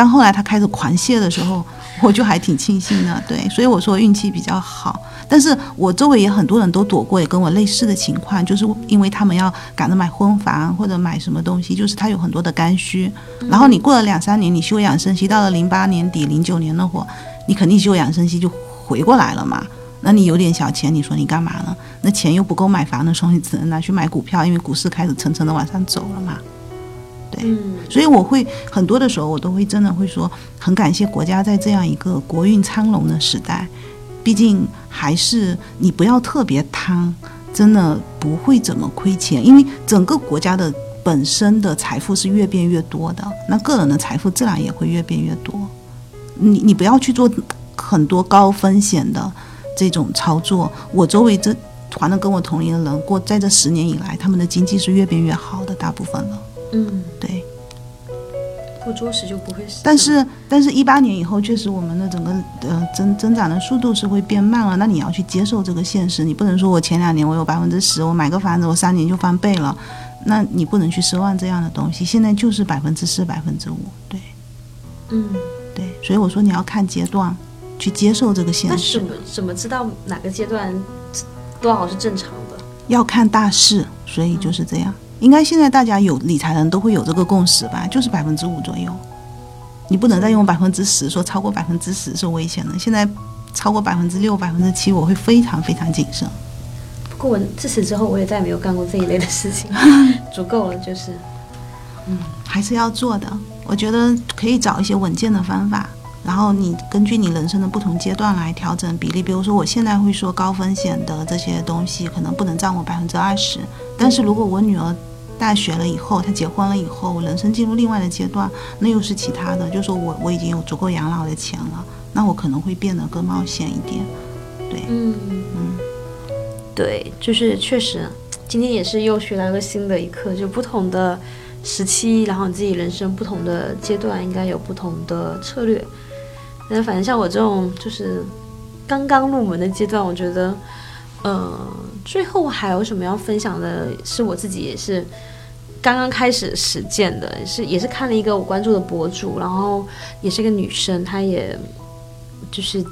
当后来他开始狂泻的时候，我就还挺庆幸的。对，所以我说运气比较好。但是我周围也很多人都躲过，也跟我类似的情况，就是因为他们要赶着买婚房或者买什么东西，就是他有很多的刚需。然后你过了两三年，你休养生息，到了零八年底、零九年那会儿，你肯定休养生息就回过来了嘛。那你有点小钱，你说你干嘛呢？那钱又不够买房的时候，你只能拿去买股票，因为股市开始层层的往上走了嘛。对，所以我会很多的时候，我都会真的会说，很感谢国家在这样一个国运昌隆的时代。毕竟还是你不要特别贪，真的不会怎么亏钱，因为整个国家的本身的财富是越变越多的，那个人的财富自然也会越变越多。你你不要去做很多高风险的这种操作。我周围这团的跟我同龄的人过，在这十年以来，他们的经济是越变越好的，大部分了。
嗯，
对。
不作死就不会死。
但是，但是一八年以后，确实我们的整个呃增增长的速度是会变慢了。那你要去接受这个现实，你不能说我前两年我有百分之十，我买个房子我三年就翻倍了，那你不能去奢望这样的东西。现在就是百分之四、百分之五，对，
嗯，
对。所以我说你要看阶段去接受这个现实。
那怎么怎么知道哪个阶段多少是正常的？
要看大势，所以就是这样。应该现在大家有理财人都会有这个共识吧，就是百分之五左右，你不能再用百分之十，说超过百分之十是危险的。现在超过百分之六、百分之七，我会非常非常谨慎。
不过我自此之后，我也再也没有干过这一类的事情，足够了，就是，
嗯，还是要做的。我觉得可以找一些稳健的方法，然后你根据你人生的不同阶段来调整比例。比如说，我现在会说高风险的这些东西可能不能占我百分之二十，但是如果我女儿。大学了以后，她结婚了以后，我人生进入另外的阶段，那又是其他的。就说我我已经有足够养老的钱了，那我可能会变得更冒险一点。对，
嗯嗯，对，就是确实，今天也是又学了个新的一课，就不同的时期，然后你自己人生不同的阶段，应该有不同的策略。那反正像我这种就是刚刚入门的阶段，我觉得，呃，最后还有什么要分享的？是我自己也是。刚刚开始实践的是，也是看了一个我关注的博主，然后也是一个女生，她也就是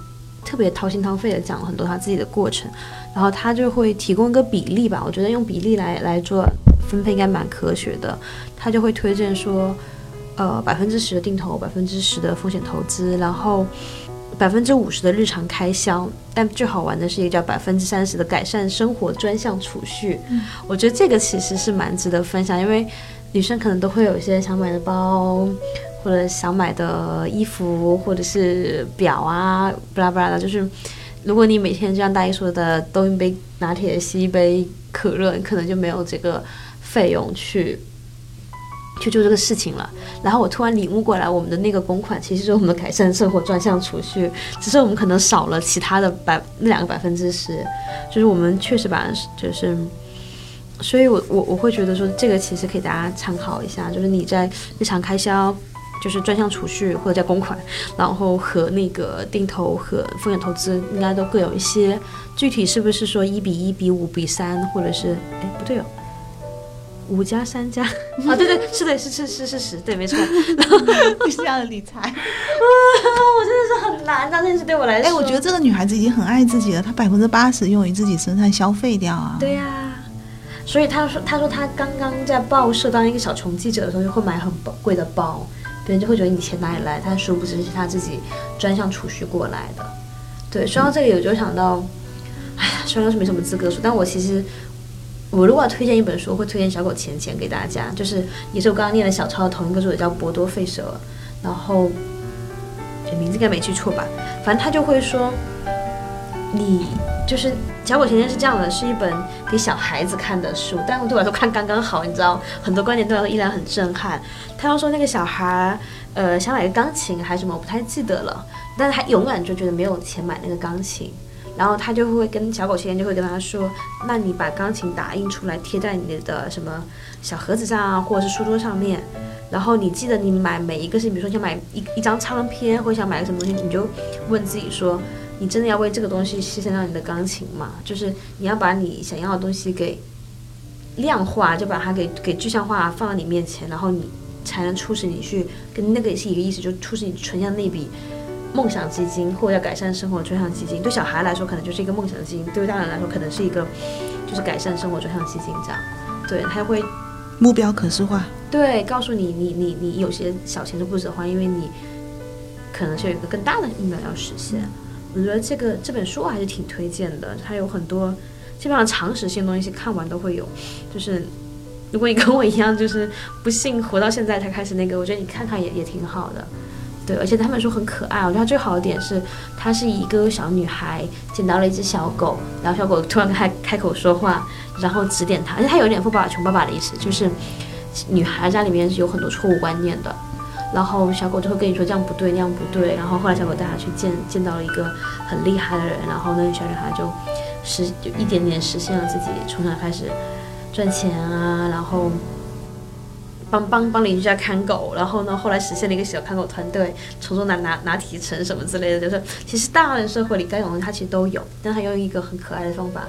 特别掏心掏肺的讲了很多她自己的过程，然后她就会提供一个比例吧，我觉得用比例来来做分配应该蛮科学的，她就会推荐说，呃，百分之十的定投，百分之十的风险投资，然后。百分之五十的日常开销，但最好玩的是一个叫百分之三十的改善生活专项储蓄。我觉得这个其实是蛮值得分享，因为女生可能都会有一些想买的包，或者想买的衣服，或者是表啊，巴拉巴拉的。就是如果你每天就像大姨说的，都一杯拿铁，吸一杯可乐，你可能就没有这个费用去。去做这个事情了，然后我突然领悟过来，我们的那个公款其实是我们的改善生活专项储蓄，只是我们可能少了其他的百那两个百分之十，就是我们确实把就是，所以我我我会觉得说这个其实可以大家参考一下，就是你在日常开销，就是专项储蓄或者叫公款，然后和那个定投和风险投资应该都各有一些，具体是不是说一比一比五比三，或者是哎不对哦。五加三加 啊，对对是的，是是是是十，对没错。
是这样的理财，啊，
我真的是很难，这件事对我来说。
哎，我觉得这个女孩子已经很爱自己了，她百分之八十用于自己身上消费掉啊。
对呀，所以她说，她说她刚刚在报社当一个小穷记者的时候，就会买很贵的包，别人就会觉得你钱哪里来？但殊不知是她自己专项储蓄过来的。对，说到这里，我就想到，哎呀，虽然是没什么资格说，但我其实。我如果要推荐一本书，会推荐《小狗钱钱》给大家，就是也是我刚刚念的小抄的同一个作者叫博多费舍，然后名字应该没记错吧？反正他就会说，你就是小狗钱钱是这样的，是一本给小孩子看的书，但对我来说看刚刚好，你知道，很多观点对我来说依然很震撼。他要说那个小孩，呃，想买个钢琴还是什么，我不太记得了，但是他永远就觉得没有钱买那个钢琴。然后他就会跟小狗甜甜就会跟他说：“那你把钢琴打印出来贴在你的什么小盒子上啊，或者是书桌上面。然后你记得你买每一个是，比如说想买一一张唱片，或者想买个什么东西，你就问自己说：你真的要为这个东西牺牲掉你的钢琴吗？就是你要把你想要的东西给量化，就把它给给具象化放到你面前，然后你才能促使你去跟那个也是一个意思，就促使你存下那笔。”梦想基金或者要改善生活专项基金，对小孩来说可能就是一个梦想基金，对于大人来说可能是一个就是改善生活专项基金这样。对，他会
目标可视化。
对，告诉你你你你有些小钱都不值花，因为你可能是有一个更大的目标要实现。我觉得这个这本书还是挺推荐的，它有很多基本上常识性的东西看完都会有。就是如果你跟我一样，就是不幸活到现在才开始那个，我觉得你看看也也挺好的。对，而且他们说很可爱。我觉得最好的点是，她是一个小女孩捡到了一只小狗，然后小狗突然开开口说话，然后指点她，而且她有点富爸爸穷爸爸的意思，就是女孩家里面是有很多错误观念的，然后小狗就会跟你说这样不对，那样不对。然后后来小狗带她去见见到了一个很厉害的人，然后那个小女孩就实就一点点实现了自己从小开始赚钱啊，然后。帮帮帮邻居家看狗，然后呢，后来实现了一个小看狗团队，从中拿拿拿提成什么之类的，就是其实大人社会里该有的他其实都有，但他用一个很可爱的方法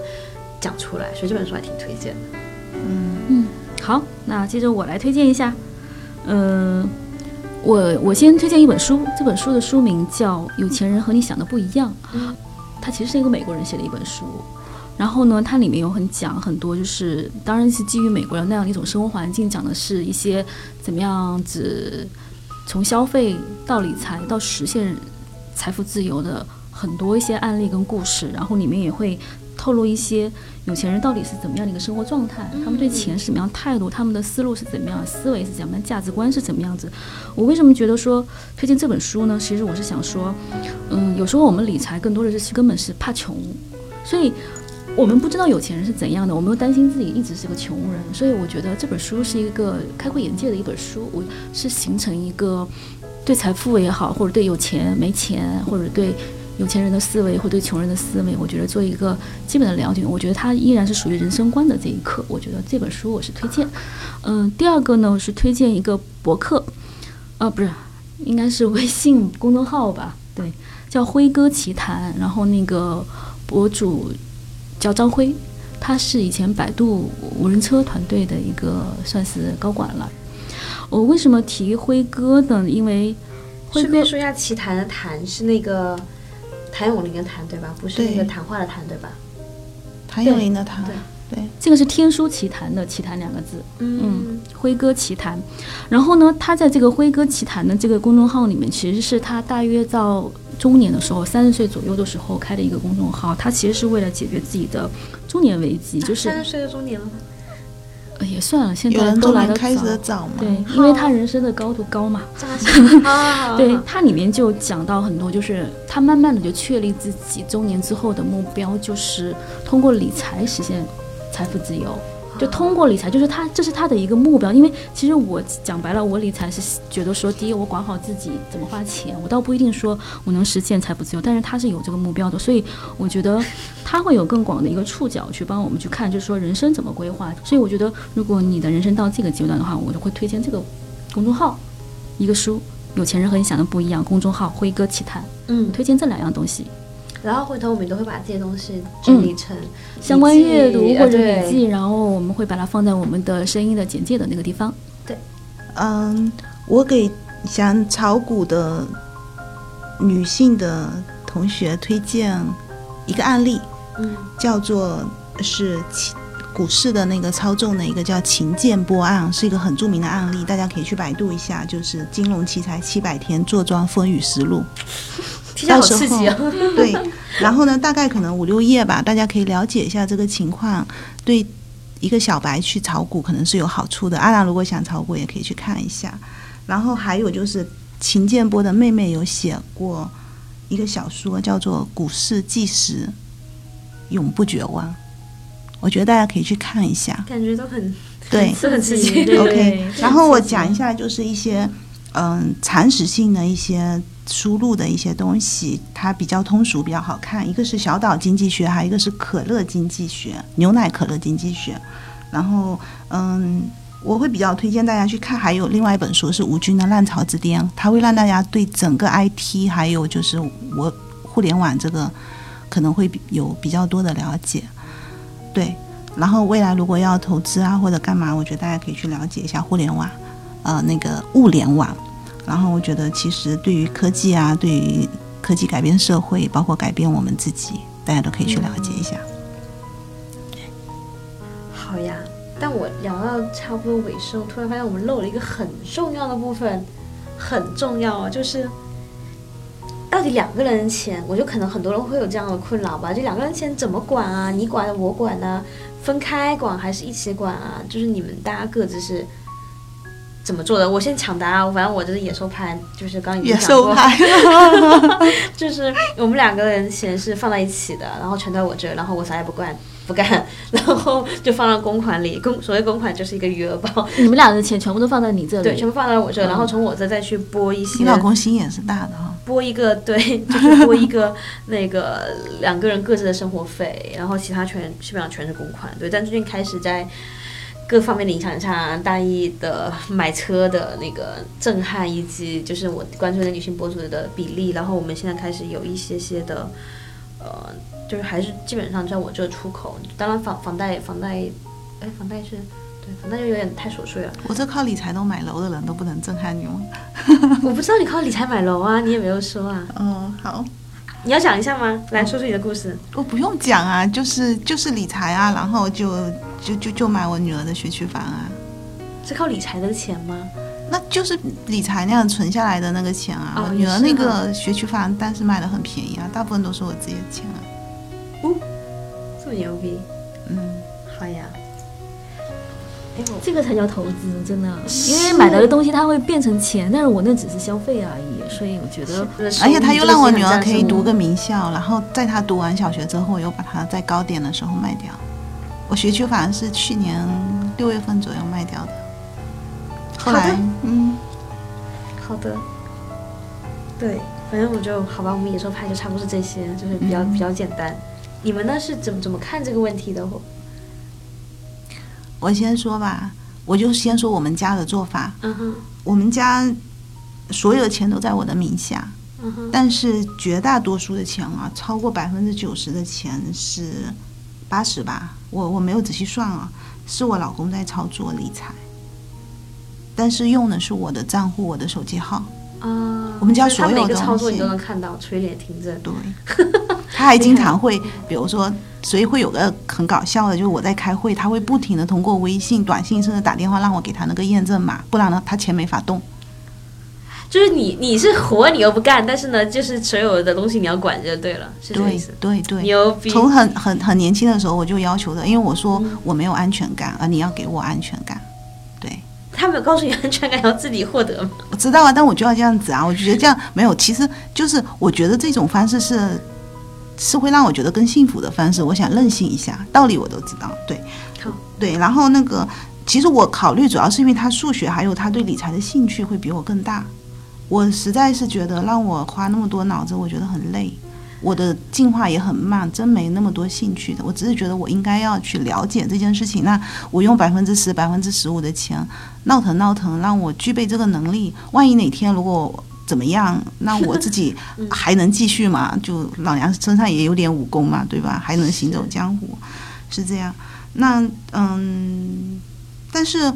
讲出来，所以这本书还挺推荐的。
嗯嗯，好，那接着我来推荐一下，嗯，我我先推荐一本书，这本书的书名叫《有钱人和你想的不一样》，它其实是一个美国人写的一本书。然后呢，它里面有很讲很多，就是当然是基于美国人那样的一种生活环境，讲的是一些怎么样子从消费到理财到实现财富自由的很多一些案例跟故事。然后里面也会透露一些有钱人到底是怎么样的一个生活状态，他们对钱是什么样态度，他们的思路是怎么样，思维是怎么样，价值观是怎么样子。我为什么觉得说推荐这本书呢？其实我是想说，嗯，有时候我们理财更多的是根本是怕穷，所以。我们不知道有钱人是怎样的，我们又担心自己一直是个穷人，所以我觉得这本书是一个开阔眼界的一本书。我是形成一个对财富也好，或者对有钱没钱，或者对有钱人的思维，或对穷人的思维，我觉得做一个基本的了解。我觉得它依然是属于人生观的这一课。我觉得这本书我是推荐。嗯，第二个呢是推荐一个博客，啊，不是，应该是微信公众号吧？对，叫辉哥奇谈，然后那个博主。叫张辉，他是以前百度无人车团队的一个算是高管了。我为什么提辉哥呢？因为
顺便说一下，奇谈的谈是那个谭咏麟的谭对吧？不是那个谈话的谈对吧？
谭咏麟的谭。
对，这个是天书奇谈的奇谈两个字，嗯，辉哥奇谈。然后呢，他在这个辉哥奇谈的这个公众号里面，其实是他大约到中年的时候，三十岁左右的时候开的一个公众号。他其实是为了解决自己的中年危机，就是
三十岁的中年了。
也算了，现在都来得
早嘛。
对，因为他人生的高度高嘛。对，他里面就讲到很多，就是他慢慢的就确立自己中年之后的目标，就是通过理财实现。财富自由，就通过理财，就是他，这是他的一个目标。因为其实我讲白了，我理财是觉得说，第一，我管好自己怎么花钱，我倒不一定说我能实现财富自由，但是他是有这个目标的，所以我觉得他会有更广的一个触角去帮我们去看，就是说人生怎么规划。所以我觉得，如果你的人生到这个阶段的话，我就会推荐这个公众号，一个书，《有钱人和你想的不一样》，公众号辉哥奇谈，嗯，推荐这两样东西。
然后回头我们都会把这些东西整理成
相关阅读或者笔记，然后我们会把它放在我们的声音的简介的那个地方。
对，
嗯，我给想炒股的女性的同学推荐一个案例，嗯，叫做是股市的那个操纵的一个叫秦建波案，是一个很著名的案例，大家可以去百度一下，就是金融奇才七百天坐庄风雨实录。
到时候
对，然后呢，大概可能五六页吧，大家可以了解一下这个情况，对一个小白去炒股可能是有好处的。阿兰如果想炒股，也可以去看一下。然后还有就是秦建波的妹妹有写过一个小说，叫做《股市纪实：永不绝望》，我觉得大家可以去看一下。
感觉都很
对
是很刺激。
对
OK，然后我讲一下，就是一些嗯常识性的一些输入的一些东西，它比较通俗，比较好看。一个是小岛经济学，还有一个是可乐经济学，牛奶可乐经济学。然后嗯，我会比较推荐大家去看。还有另外一本书是吴军的《浪潮之巅》，它会让大家对整个 IT 还有就是我互联网这个可能会有比较多的了解。对，然后未来如果要投资啊或者干嘛，我觉得大家可以去了解一下互联网，呃，那个物联网。然后我觉得其实对于科技啊，对于科技改变社会，包括改变我们自己，大家都可以去了解一下。
好呀，但我聊到差不多尾声，突然发现我们漏了一个很重要的部分，很重要啊，就是到底两个人的钱，我就可能很多人会有这样的困扰吧，就两个人钱怎么管啊？你管我管呢、分开管还是一起管啊？就是你们大家各自是怎么做的？我先抢答啊，反正我这是野兽派，就是刚刚已经
野
讲过，
兽派，
就是我们两个人钱是放在一起的，然后全在我这儿，然后我啥也不干不干，然后就放到公款里。公所谓公款就是一个余额宝，
你们俩的钱全部都放在你这里，
对，全部放在我这儿，然后从我这再去拨一些
你老公心眼是大的哈、
拨一个对，就是拨一个那个两个人各自的生活费，然后其他全基本上全是公款。对，但最近开始在各方面的影响下，大一的买车的那个震撼，以及就是我关注的女性博主的比例，然后我们现在开始有一些些的，呃，就是还是基本上在我这出口。当然房房贷房贷，哎，房贷是。对，房贷就有点太琐碎了。
我这靠理财都买楼的人 都不能震撼你吗？
我不知道你靠理财买楼啊，你也没有说啊。
嗯，好，
你要讲一下吗？来说说你的故事。
我不用讲啊，就是就是理财啊，然后就就就就买我女儿的学区房啊，
是靠理财的钱吗？
那就是理财那样存下来的那个钱啊。
哦
我女儿那个学区房，但是卖的很便宜啊，大部分都是我自己的钱啊。
这么牛逼，
嗯，
好呀。
这个才叫投资，真的，因为买来的东西它会变成钱，但是我那只是消费而已，所以我觉得
而且他又让我女儿可以读
个。
名校，然后在她读完小学之后，我又把它在高点的时候卖掉。我学区房是去年六月份左右卖掉的，后来
好的
嗯，
好的。对，反正我就好吧，我们野兽派就差不多是这些，就是比较、
嗯
比较简单。你们呢是怎么怎么看这个问题的？
我先说吧，我就先说我们家的做法。
嗯哼，
我们家所有的钱都在我的名下，
嗯哼，
但是绝大多数的钱啊，超过百分之九十的钱是八十吧，我我没有仔细算啊，是我老公在操作理财，但是用的是我的账户，我的手机号。
啊，
我们家所有
每个操作你都能看到，垂脸听着。
对，他还经常会，比如说，所以会有个很搞笑的，就是我在开会，他会不停的通过微信、短信甚至打电话让我给他那个验证码，不然呢，他钱没法动。
就是你你是活你又不干，但是呢，就是所有的东西你要管就对了，是这个意
对
思。
对对，
牛逼！
从很很很年轻的时候我就要求的，因为我说我没有安全感，而你要给我安全感。对，
他没有告诉你安全感要自己获得吗？
我知道啊，但我就要这样子啊，我就觉得这样没有，其实就是我觉得这种方式是是会让我觉得更幸福的方式。我想任性一下，道理我都知道，对，对。然后那个，其实我考虑主要是因为他数学还有他对理财的兴趣会比我更大，我实在是觉得让我花那么多脑子，我觉得很累。我的进化也很慢，真没那么多兴趣的。我只是觉得我应该要去了解这件事情。那我用百分之十、百分之十五的钱闹腾闹腾，让我具备这个能力。万一哪天如果怎么样，那我自己 还能继续嘛？就老娘身上也有点武功嘛，对吧？还能行走江湖，是这样。那嗯，但是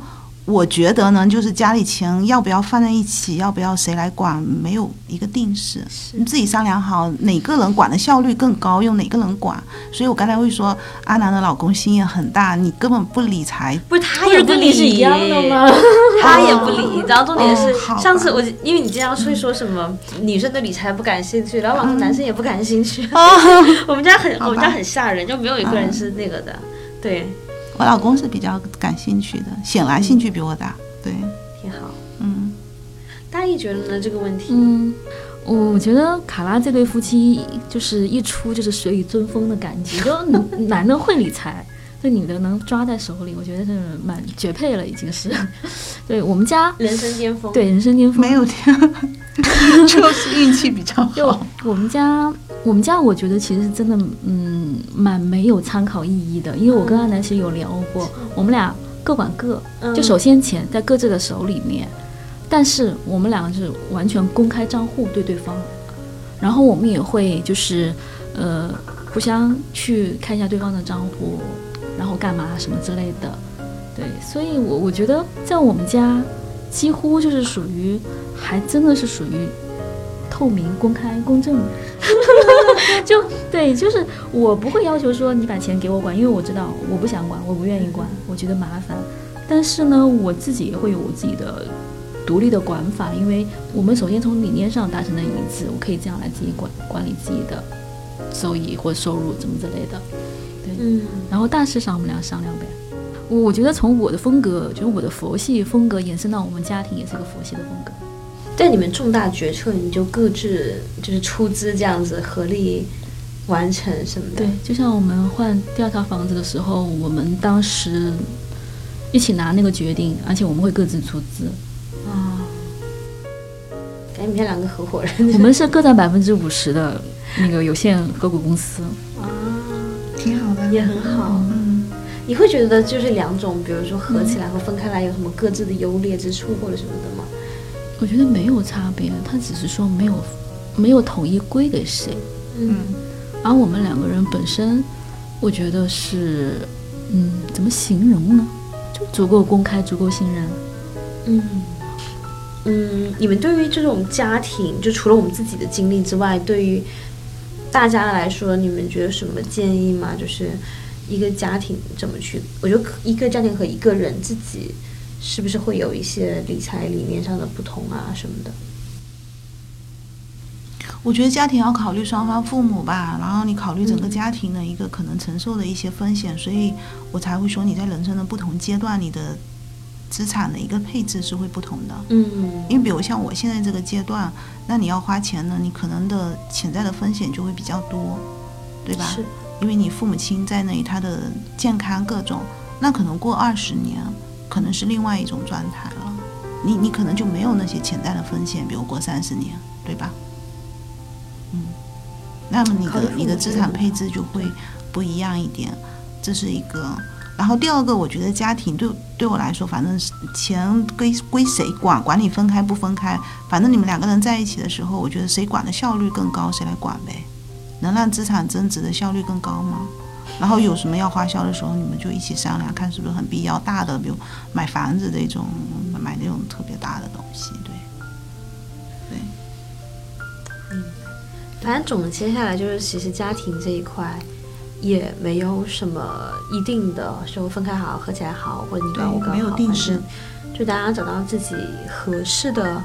我觉得呢，就是家里钱要不要放在一起，要不要谁来管，没有一个定式，你自己商量好哪个人管的效率更高，用哪个人管。所以我刚才会说，阿南的老公心也很大，你根本不理财，
不是，他也不理，
跟你是一样的吗？
他也不理。然后重点是
哦
上次我因为你经常会说什么女生对理财不感兴趣，然后老说男生也不感兴趣。我们家很我们家很吓人，就没有一个人是那个的。对，
我老公是比较感兴趣的，显然兴趣比我大。对，
挺好。
嗯，
大阿姨觉得呢？这个问题，
嗯，我觉得卡拉这对夫妻就是一出就是水与尊风的感觉，就男的会理财，这女的能抓在手里，我觉得是蛮绝配了，已经是。对我们家
人生巅峰，
对人生巅峰
没有天，就 是运气比较好。
我们家，我们家，我觉得其实真的，嗯，蛮没有参考意义的。因为我跟阿南其实有聊过，我们俩各管各，
嗯
就首先钱在各自的手里面，但是我们两个是完全公开账户对对方，然后我们也会就是呃互相去看一下对方的账户，然后干嘛什么之类的。对，所以我我觉得在我们家几乎就是属于还真的是属于透明、公开、公正。就对，就是我不会要求说你把钱给我管，因为我知道我不想管，我不愿意管，我觉得麻烦。但是呢，我自己也会有我自己的独立的管法，因为我们首先从理念上达成了一致，我可以这样来自己管管理自己的收益或收入怎么之类的。对，
嗯
然后大事上我们俩商量呗。我我觉得从我的风格，就是我的佛系风格延伸到我们家庭，也是个佛系的风格。
在你们重大决策，你就各自就是出资这样子合力完成什么的。
对，就像我们换第二套房子的时候，我们当时一起拿那个决定，而且我们会各自出资。
啊，感觉你们像两个合伙人。
我们是各占百分之五十的那个有限合股公司。
啊，
挺好的，
也很好。
嗯，
你会觉得就是两种，比如说合起来和分开来有什么各自的优劣之处或者什么的吗？
我觉得没有差别，他只是说没有没有统一归给谁。
嗯
而我们两个人本身，我觉得是，嗯，怎么形容呢？就足够公开，足够信任。
嗯嗯，你们对于这种家庭，就除了我们自己的经历之外，对于大家来说，你们觉得什么建议吗？就是一个家庭怎么去？我觉得一个家庭和一个人自己是不是会有一些理财理念上的不同啊什么的？
我觉得家庭要考虑双方父母吧，然后你考虑整个家庭的一个可能承受的一些风险，所以我才会说你在人生的不同阶段，你的资产的一个配置是会不同的。
嗯
因为比如像我现在这个阶段，那你要花钱呢，你可能的潜在的风险就会比较多，对吧？
是
因为你父母亲在那里，他的健康各种，那可能过二十年，可能是另外一种状态了。你你可能就没有那些潜在的风险，比如过三十年，对吧？嗯，那么你的你的资产配置就会不一样一点，这是一个。然后第二个，我觉得家庭对对我来说，反正是钱归归谁管，管你分开不分开，反正你们两个人在一起的时候，我觉得谁管的效率更高，谁来管呗，能让资产增值的效率更高吗？然后有什么要花销的时候，你们就一起商量，看是不是很必要。大的，比如买房子这种，买那种特别大的东西，对，对。
嗯反正总结下来就是，其实家庭这一块也没有什么一定的说分开好、合起来好，或者你管我管好，
没有定式
就大家找到自己合适的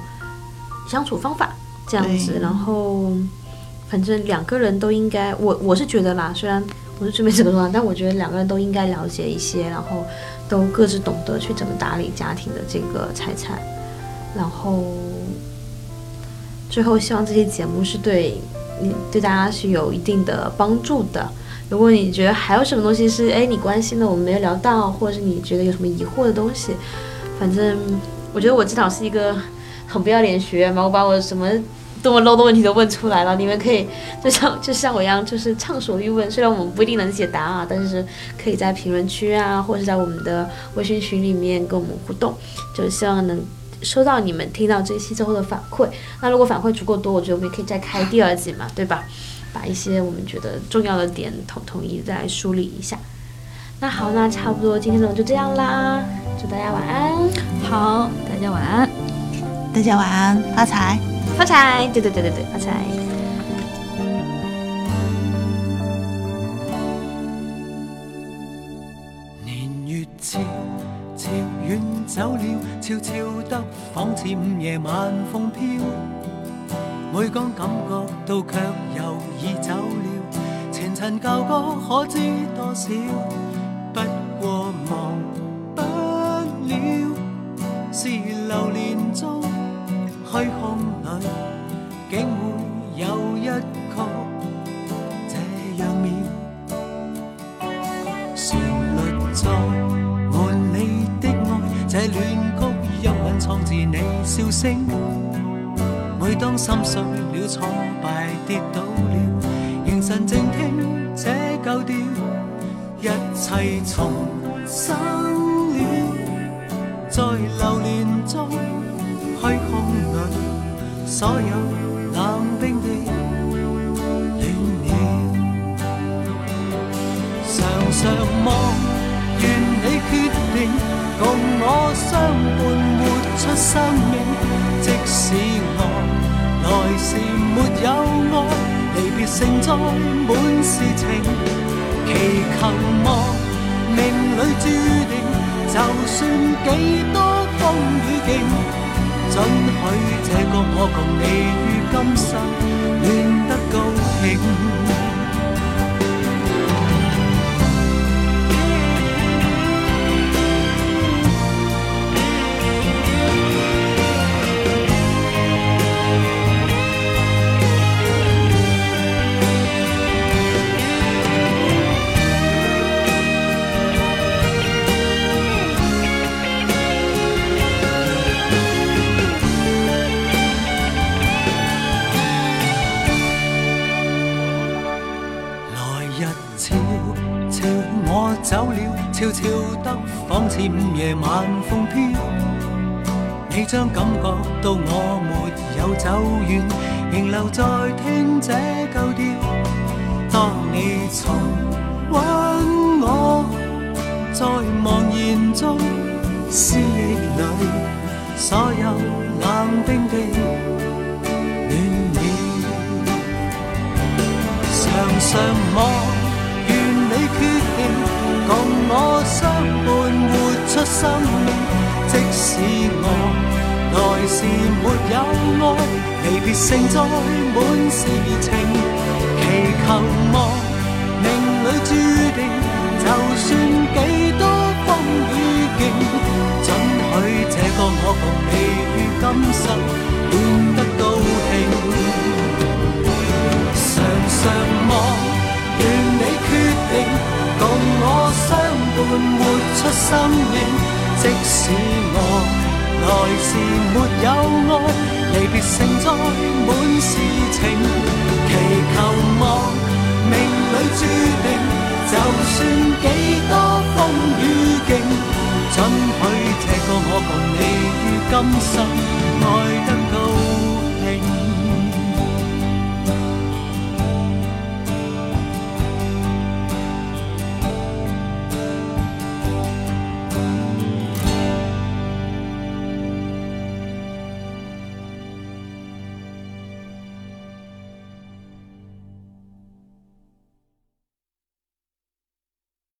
相处方法，这样子。然后，反正两个人都应该，我我是觉得啦，虽然我是准备怎么说话，但我觉得两个人都应该了解一些，然后都各自懂得去怎么打理家庭的这个财产，然后。最后，希望这些节目是对你对大家是有一定的帮助的。如果你觉得还有什么东西是哎你关心的我们没有聊到，或者是你觉得有什么疑惑的东西，反正我觉得我至少是一个很不要脸学员嘛，我把我什么多么 low 的问题都问出来了，你们可以就像就像我一样，就是畅所欲问。虽然我们不一定能解答啊，但是可以在评论区啊，或者在我们的微信群里面跟我们互动，就希望能。收到你们听到这一期之后的反馈，那如果反馈足够多，我觉得我们也可以再开第二季嘛，对吧？把一些我们觉得重要的点统统一再梳理一下。那好，那差不多今天的就这样啦，祝大家晚安，
好，大家晚安。
大家晚安，发财。
发财！对对对对对，发财！
年月悄悄远走了，悄悄得仿似午夜晚风飘。每讲感觉到却又已走了，前尘旧歌可知多少？不过忘不了，是流年中虚空这恋曲音韵创自你笑声。每当心碎了、挫败跌倒了，凝神静听这旧调，一切重生了，在流连中，虚空里，所有出生命。即使我来时没有爱，离别盛载满是情，祈求望命里注定，就算几多风雨劲，准许这个我共你于今生恋得高兴。我走了，悄悄得仿似午夜晚风飘。你将感觉到我没有走远，仍留在听这旧调。当你重温我，在茫然中思忆里，所有冷冰的暖了。常常望，相伴活出生命。即使我来时没有爱，离别承载满是情，祈求望命里注定，就算几多风雨劲，准许这个我共你于今生伴活出生命，即使我来时没有爱，离别盛载满是情，祈求望命里注定，就算几多风雨劲，准许这个我共你于今生爱得。